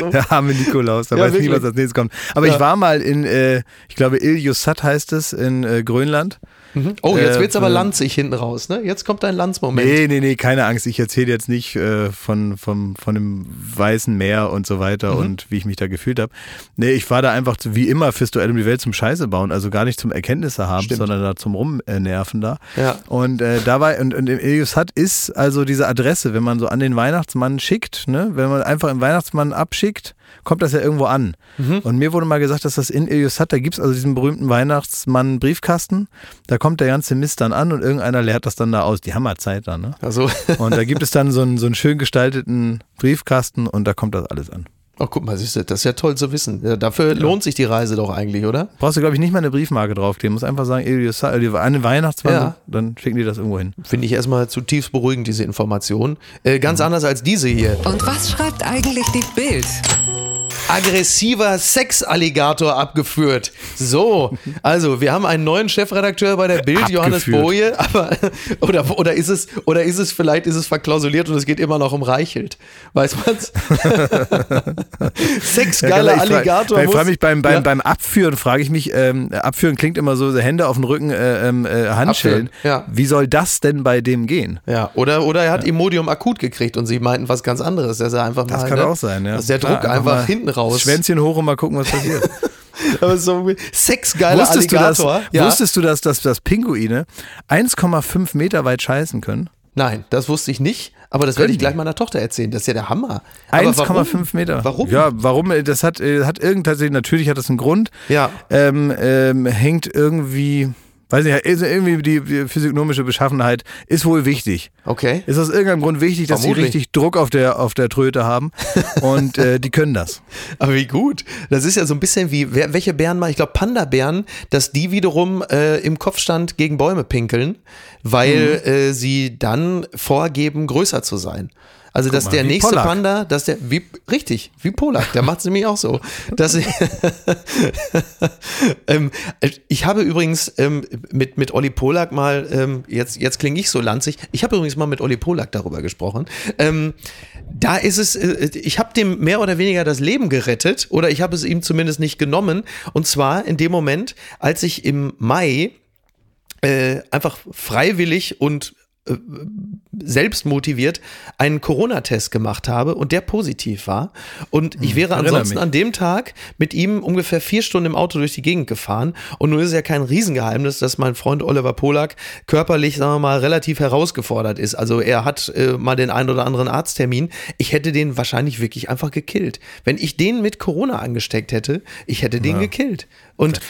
so. Der arme Nikolaus, der ja, weiß wirklich. nie, was als nächstes kommt. Aber ich war mal in, äh, ich glaube, Iljussat heißt es, in äh, Grönland. Mhm. Oh, jetzt wird's äh, aber lanzig hinten raus, ne? Jetzt kommt dein Landsmoment. Nee, nee, nee, keine Angst. Ich erzähle jetzt nicht äh, von, vom, von dem Weißen Meer und so weiter mhm. und wie ich mich da gefühlt habe. Nee, ich war da einfach wie immer fürs Duell um die Welt zum Scheiße bauen, also gar nicht zum Erkenntnisse haben, Stimmt. sondern da zum Rumnerven da. Ja. Und äh, da war, und, und im Elius hat ist also diese Adresse, wenn man so an den Weihnachtsmann schickt, ne? Wenn man einfach im Weihnachtsmann abschickt, kommt das ja irgendwo an. Mhm. Und mir wurde mal gesagt, dass das in Eliosat, da gibt es also diesen berühmten Weihnachtsmann-Briefkasten, da kommt der ganze Mist dann an und irgendeiner leert das dann da aus. Die Hammerzeit dann, ne? Also. und da gibt es dann so einen, so einen schön gestalteten Briefkasten und da kommt das alles an. Oh, guck mal, siehst du, das ist ja toll zu wissen. Ja, dafür ja. lohnt sich die Reise doch eigentlich, oder? Brauchst du, glaube ich, nicht mal eine Briefmarke draufkleben. Muss einfach sagen, eine Weihnachtsmann, ja. dann schicken die das irgendwo hin. Finde ich erstmal zutiefst beruhigend, diese Information. Äh, ganz mhm. anders als diese hier. Und was schreibt eigentlich die Bild? Aggressiver Sexalligator abgeführt. So, also wir haben einen neuen Chefredakteur bei der Bild, abgeführt. Johannes Boje, aber oder, oder ist es oder ist es vielleicht ist es verklausuliert und es geht immer noch um Reichelt. Weiß man's? *laughs* Sexgeiler ja, Alligator. Ich frage mich beim, beim, ja. beim Abführen, frage ich mich, ähm, Abführen klingt immer so, Hände auf den Rücken, äh, ähm, äh, Handschellen. Ja. Wie soll das denn bei dem gehen? Ja, oder, oder er hat Imodium akut gekriegt und sie meinten was ganz anderes. Er einfach das mal, kann ne? auch sein, ja. Dass der Druck Klar, einfach, einfach hinten raus. Schwänzchen hoch und mal gucken, was passiert. *laughs* Aber so sexgeiler wusstest Alligator. Du das, ja. Wusstest du, dass, dass, dass Pinguine 1,5 Meter weit scheißen können? Nein, das wusste ich nicht. Aber das werde ich gleich meiner Tochter erzählen. Das ist ja der Hammer. 1,5 Meter. Warum? Ja, warum? Das hat, äh, hat irgend tatsächlich, natürlich hat das einen Grund. Ja. Ähm, ähm, hängt irgendwie weiß nicht, irgendwie die physiognomische Beschaffenheit ist wohl wichtig. Okay. Ist aus irgendeinem Grund wichtig, dass Vermutlich. sie richtig Druck auf der, auf der Tröte haben *laughs* und äh, die können das. Aber wie gut. Das ist ja so ein bisschen wie, welche Bären mal, ich glaube Panda-Bären, dass die wiederum äh, im Kopfstand gegen Bäume pinkeln, weil mhm. äh, sie dann vorgeben, größer zu sein. Also, dass mal, der nächste Pollack. Panda, dass der, wie, richtig, wie Polak, der macht es nämlich auch so. Dass ich, *laughs* ähm, ich habe übrigens ähm, mit, mit Olli Polak mal, ähm, jetzt, jetzt klinge ich so lanzig, ich habe übrigens mal mit Olli Polak darüber gesprochen. Ähm, da ist es, äh, ich habe dem mehr oder weniger das Leben gerettet oder ich habe es ihm zumindest nicht genommen. Und zwar in dem Moment, als ich im Mai äh, einfach freiwillig und selbst motiviert einen Corona-Test gemacht habe und der positiv war. Und ich hm, wäre ansonsten mich. an dem Tag mit ihm ungefähr vier Stunden im Auto durch die Gegend gefahren. Und nun ist es ja kein Riesengeheimnis, dass mein Freund Oliver Polak körperlich, sagen wir mal, relativ herausgefordert ist. Also er hat äh, mal den einen oder anderen Arzttermin. Ich hätte den wahrscheinlich wirklich einfach gekillt. Wenn ich den mit Corona angesteckt hätte, ich hätte den ja. gekillt. Und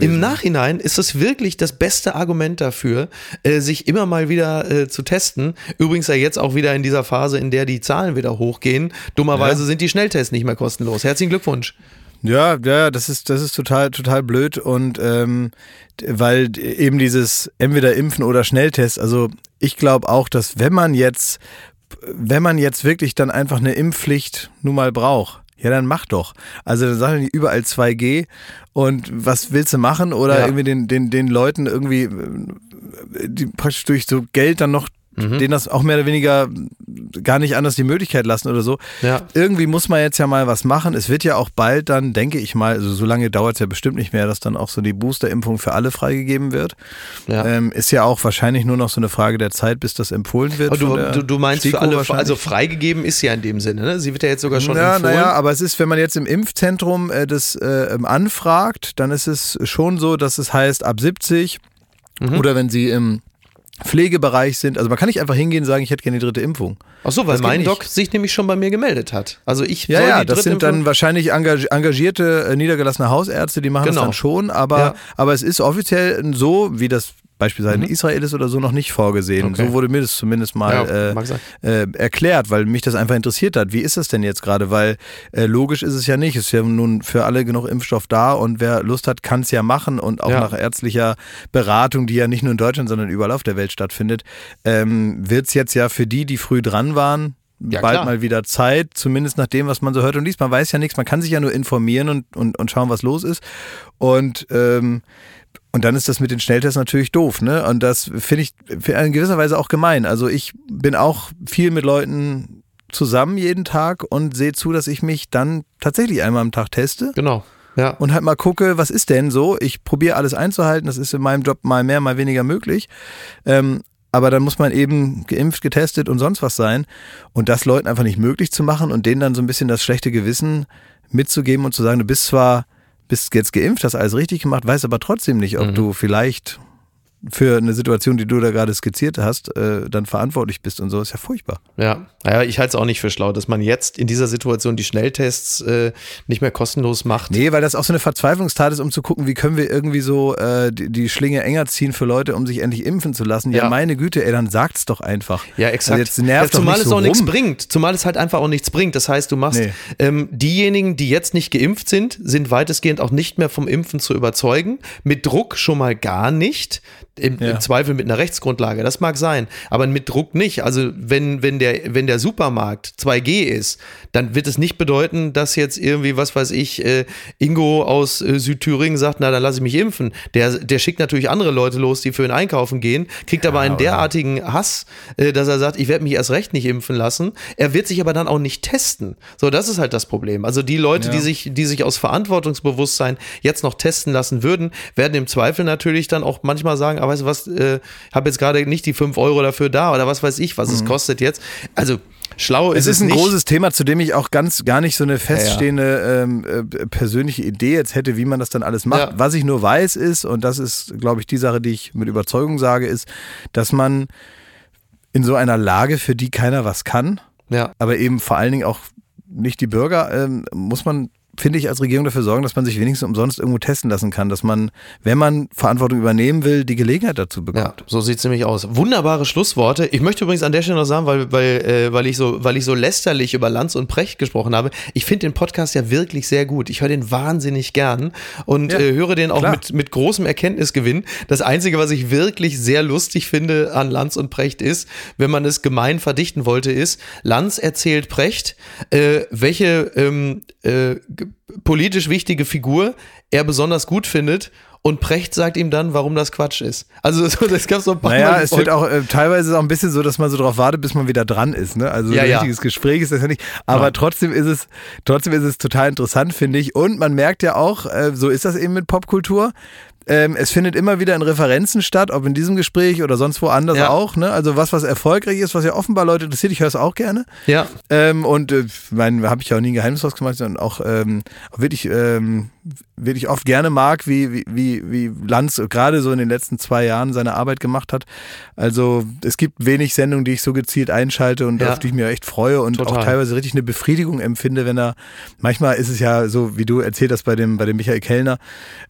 im Nachhinein ist es wirklich das beste Argument dafür, äh, sich immer mal wieder äh, zu testen. Übrigens ja jetzt auch wieder in dieser Phase, in der die Zahlen wieder hochgehen. Dummerweise ja. sind die Schnelltests nicht mehr kostenlos. Herzlichen Glückwunsch. Ja, ja, das ist, das ist total, total blöd und ähm, weil eben dieses entweder Impfen oder Schnelltest, also ich glaube auch, dass wenn man jetzt, wenn man jetzt wirklich dann einfach eine Impfpflicht nun mal braucht, ja, dann mach doch. Also dann sagen die überall 2G und was willst du machen? Oder ja. irgendwie den, den, den Leuten irgendwie äh, die praktisch durch so Geld dann noch mhm. denen das auch mehr oder weniger gar nicht anders die Möglichkeit lassen oder so. Ja. Irgendwie muss man jetzt ja mal was machen. Es wird ja auch bald dann, denke ich mal, also so lange dauert es ja bestimmt nicht mehr, dass dann auch so die Boosterimpfung für alle freigegeben wird. Ja. Ähm, ist ja auch wahrscheinlich nur noch so eine Frage der Zeit, bis das empfohlen wird. Du, du, du, meinst STIKO für alle, also freigegeben ist ja in dem Sinne, ne? Sie wird ja jetzt sogar schon ja, empfohlen. Naja, aber es ist, wenn man jetzt im Impfzentrum äh, das äh, anfragt, dann ist es schon so, dass es heißt ab 70 mhm. oder wenn Sie im Pflegebereich sind. Also man kann nicht einfach hingehen und sagen, ich hätte gerne die dritte Impfung. Ach so, weil das mein Doc sich nämlich schon bei mir gemeldet hat. Also ich ja, ja, das sind Impfung dann wahrscheinlich engagierte, äh, niedergelassene Hausärzte, die machen genau. das dann schon, aber, ja. aber es ist offiziell so, wie das beispielsweise mhm. in Israel ist oder so noch nicht vorgesehen. Okay. So wurde mir das zumindest mal ja, äh, äh, erklärt, weil mich das einfach interessiert hat. Wie ist das denn jetzt gerade? Weil äh, logisch ist es ja nicht. Es ist ja nun für alle genug Impfstoff da und wer Lust hat, kann es ja machen und auch ja. nach ärztlicher Beratung, die ja nicht nur in Deutschland, sondern überall auf der Welt stattfindet, ähm, wird es jetzt ja für die, die früh dran waren, ja, bald klar. mal wieder Zeit, zumindest nach dem, was man so hört und liest. Man weiß ja nichts, man kann sich ja nur informieren und, und, und schauen, was los ist. Und ähm, und dann ist das mit den Schnelltests natürlich doof, ne? Und das finde ich in gewisser Weise auch gemein. Also ich bin auch viel mit Leuten zusammen jeden Tag und sehe zu, dass ich mich dann tatsächlich einmal am Tag teste. Genau. Ja. Und halt mal gucke, was ist denn so? Ich probiere alles einzuhalten. Das ist in meinem Job mal mehr, mal weniger möglich. Ähm, aber dann muss man eben geimpft, getestet und sonst was sein. Und das Leuten einfach nicht möglich zu machen und denen dann so ein bisschen das schlechte Gewissen mitzugeben und zu sagen, du bist zwar bist jetzt geimpft, hast alles richtig gemacht, weißt aber trotzdem nicht, ob mhm. du vielleicht für eine Situation, die du da gerade skizziert hast, äh, dann verantwortlich bist und so, ist ja furchtbar. Ja, naja, ich halte es auch nicht für schlau, dass man jetzt in dieser Situation die Schnelltests äh, nicht mehr kostenlos macht. Nee, weil das auch so eine Verzweiflungstat ist, um zu gucken, wie können wir irgendwie so äh, die, die, Schlinge enger ziehen für Leute, um sich endlich impfen zu lassen. Ja, ja meine Güte, ey, dann sagt's doch einfach. Ja, exakt. Also jetzt nervt ja, zumal es so auch nichts bringt. Zumal es halt einfach auch nichts bringt. Das heißt, du machst nee. ähm, diejenigen, die jetzt nicht geimpft sind, sind weitestgehend auch nicht mehr vom Impfen zu überzeugen. Mit Druck schon mal gar nicht Im, ja. Im, Zweifel mit einer Rechtsgrundlage, das mag sein, aber mit Druck nicht. Also wenn, wenn, der, wenn der Supermarkt 2G ist, dann wird es nicht bedeuten, dass jetzt irgendwie, was weiß ich, äh, Ingo aus äh, Südthüringen sagt, na dann lasse ich mich impfen. Der, der schickt natürlich andere Leute los, die für ihn einkaufen gehen, kriegt aber einen derartigen Hass, äh, dass er sagt, ich werde mich erst recht nicht impfen lassen. Er wird sich aber dann auch nicht testen. So, das ist halt das Problem. Also die Leute, ja. die sich, die sich aus Verantwortungsbewusstsein jetzt noch testen lassen würden, werden im Zweifel natürlich dann auch manchmal sagen, weißt du was, äh, habe jetzt gerade nicht die 5 Euro dafür da oder was weiß ich, was mhm. es kostet jetzt. Also schlau ist es. Es ist ein nicht. großes Thema, zu dem ich auch ganz gar nicht so eine feststehende ja, ja. Ähm, äh, persönliche Idee jetzt hätte, wie man das dann alles macht. Ja. Was ich nur weiß ist, und das ist, glaube ich, die Sache, die ich mit Überzeugung sage, ist, dass man in so einer Lage, für die keiner was kann, ja. aber eben vor allen Dingen auch nicht die Bürger, ähm, muss man finde ich, als Regierung dafür sorgen, dass man sich wenigstens umsonst irgendwo testen lassen kann, dass man, wenn man Verantwortung übernehmen will, die Gelegenheit dazu bekommt. Ja, so sieht es nämlich aus. Wunderbare Schlussworte. Ich möchte übrigens an der Stelle noch sagen, weil, weil, äh, weil, ich, so, weil ich so lästerlich über Lanz und Precht gesprochen habe, ich finde den Podcast ja wirklich sehr gut. Ich höre den wahnsinnig gern und ja, äh, höre den auch mit, mit großem Erkenntnisgewinn. Das Einzige, was ich wirklich sehr lustig finde an Lanz und Precht ist, wenn man es gemein verdichten wollte, ist, Lanz erzählt Precht, äh, welche ähm, äh, politisch wichtige Figur er besonders gut findet und Precht sagt ihm dann, warum das Quatsch ist. Also *laughs* das gab so ein paar Naja, Mal es wird auch äh, teilweise auch ein bisschen so, dass man so darauf wartet, bis man wieder dran ist. Ne? Also ja, ein richtiges ja. Gespräch ist das ja nicht. Aber ja. trotzdem ist es, trotzdem ist es total interessant, finde ich. Und man merkt ja auch, äh, so ist das eben mit Popkultur. Ähm, es findet immer wieder in Referenzen statt, ob in diesem Gespräch oder sonst woanders ja. auch. Ne? Also was, was erfolgreich ist, was ja offenbar Leute interessiert, ich höre es auch gerne. Ja. Ähm, und äh, mein, habe ich ja auch nie ein Geheimnis draus gemacht, sondern auch, ähm, auch wirklich ähm, wirklich oft gerne mag, wie, wie, wie Lanz gerade so in den letzten zwei Jahren seine Arbeit gemacht hat. Also es gibt wenig Sendungen, die ich so gezielt einschalte und ja. auf die ich mich echt freue und Total. auch teilweise richtig eine Befriedigung empfinde, wenn er, manchmal ist es ja so, wie du erzählt hast bei dem, bei dem Michael Kellner,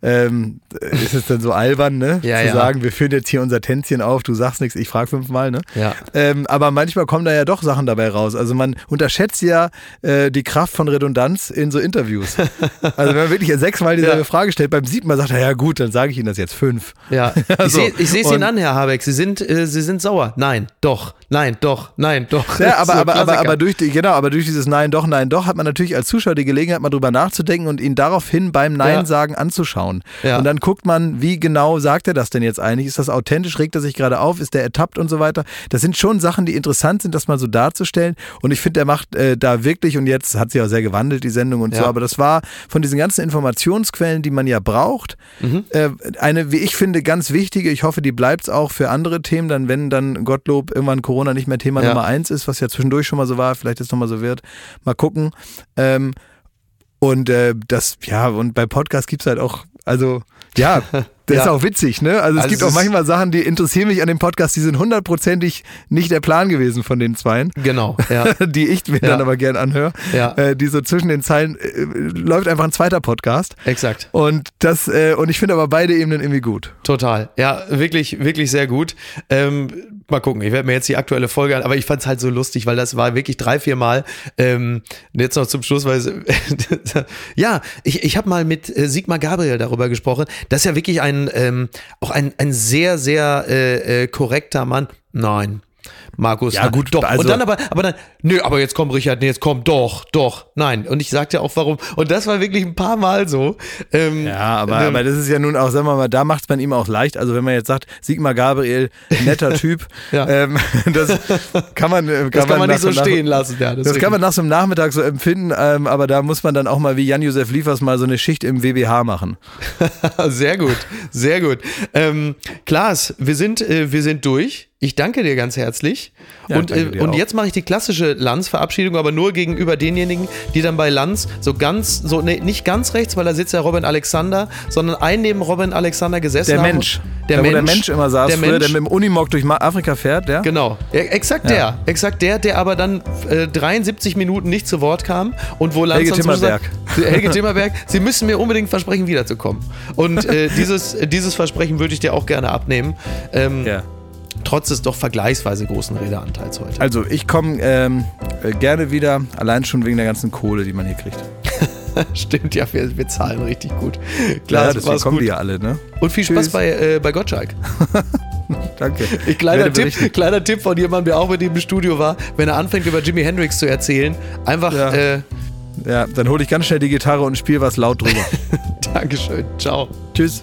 ähm, ist es dann so albern, ne? Ja, Zu ja. sagen, wir führen jetzt hier unser Tänzchen auf, du sagst nichts, ich frage fünfmal, ne? Ja. Ähm, aber manchmal kommen da ja doch Sachen dabei raus. Also man unterschätzt ja äh, die Kraft von Redundanz in so Interviews. *laughs* also wenn man wirklich sechsmal dieselbe ja. Frage stellt, beim siebten Mal sagt er, ja gut, dann sage ich Ihnen das jetzt fünf. Ja, also, *laughs* ich sehe es Ihnen an, Herr Habeck, Sie sind, äh, Sie sind sauer. Nein, doch, nein, doch, nein, doch. Ja, *laughs* aber, aber, aber, aber, durch die, genau, aber durch dieses Nein, doch, nein, doch hat man natürlich als Zuschauer die Gelegenheit, mal drüber nachzudenken und ihn daraufhin beim Nein sagen ja. anzuschauen. Ja. Und dann guckt man, wie genau sagt er das denn jetzt eigentlich? Ist das authentisch? Regt er sich gerade auf? Ist der ertappt und so weiter? Das sind schon Sachen, die interessant sind, das mal so darzustellen. Und ich finde, er macht äh, da wirklich, und jetzt hat sie auch sehr gewandelt, die Sendung und so, aber das war von diesen ganzen Informationsquellen, die man ja braucht, mhm. äh, eine, wie ich finde, ganz wichtige, ich hoffe, die bleibt es auch für andere Themen, dann wenn dann Gottlob irgendwann Corona nicht mehr Thema ja. Nummer eins ist, was ja zwischendurch schon mal so war, vielleicht jetzt nochmal so wird. Mal gucken. Ähm, und äh, das, ja, und bei Podcasts gibt es halt auch, also ja, *laughs* Das ja. ist auch witzig, ne? Also es also gibt es auch manchmal Sachen, die interessieren mich an dem Podcast, die sind hundertprozentig nicht der Plan gewesen von den Zweien. Genau, ja. *laughs* die ich mir ja. dann aber gern anhöre. Ja. Äh, die so zwischen den Zeilen äh, läuft einfach ein zweiter Podcast. Exakt. Und das, äh, und ich finde aber beide Ebenen irgendwie gut. Total. Ja, wirklich, wirklich sehr gut. Ähm, mal gucken, ich werde mir jetzt die aktuelle Folge an, aber ich fand es halt so lustig, weil das war wirklich drei, vier Mal. Ähm, jetzt noch zum Schluss, weil *laughs* ja, ich, ich habe mal mit äh, Sigmar Gabriel darüber gesprochen. Das ist ja wirklich ein ähm, auch ein, ein sehr, sehr äh, äh, korrekter Mann. Nein, Markus. Ja, gut, doch. Also und dann aber, aber dann, nö, aber jetzt komm, Richard, nee, jetzt komm, doch, doch, nein. Und ich sagte auch, warum. Und das war wirklich ein paar Mal so. Ähm, ja, aber, ähm, aber das ist ja nun auch, sagen wir mal, da macht es man ihm auch leicht. Also wenn man jetzt sagt, Sigmar Gabriel, netter *laughs* Typ, ähm, das kann man, kann das kann man, man nicht so stehen lassen. Ja, das, das kann man nach so einem Nachmittag so empfinden, ähm, aber da muss man dann auch mal wie Jan-Josef Liefers mal so eine Schicht im WBH machen. *laughs* sehr gut, sehr gut. Ähm, Klaas, wir sind, äh, wir sind durch. Ich danke dir ganz herzlich. Ja, und äh, und jetzt mache ich die klassische Lanz-Verabschiedung, aber nur gegenüber denjenigen, die dann bei Lanz so ganz, so nee, nicht ganz rechts, weil da sitzt ja Robin Alexander, sondern ein neben Robin Alexander gesessen der. Mensch. Der da, Mensch. der Mensch immer saß, der, früher, Mensch, der mit dem Unimog durch Afrika fährt, der? Genau. Ja, exakt ja. der. Exakt der, der aber dann äh, 73 Minuten nicht zu Wort kam und wo Lanz Helge Timmerberg. Sagt, Helge Timmerberg, *laughs* Sie müssen mir unbedingt versprechen, wiederzukommen. Und äh, dieses, dieses Versprechen würde ich dir auch gerne abnehmen. Ähm, ja trotz des doch vergleichsweise großen Redeanteils heute. Also ich komme ähm, äh, gerne wieder, allein schon wegen der ganzen Kohle, die man hier kriegt. *laughs* Stimmt, ja, wir, wir zahlen richtig gut. Klar, ja, deswegen kommen gut. die ja alle, ne? Und viel Spaß bei, äh, bei Gottschalk. *laughs* Danke. Ich, kleiner, Tipp, kleiner Tipp von jemandem, der auch mit ihm im Studio war, wenn er anfängt über Jimi Hendrix zu erzählen, einfach. Ja, äh, ja dann hole ich ganz schnell die Gitarre und spiele was laut drüber. *laughs* Dankeschön. Ciao. Tschüss.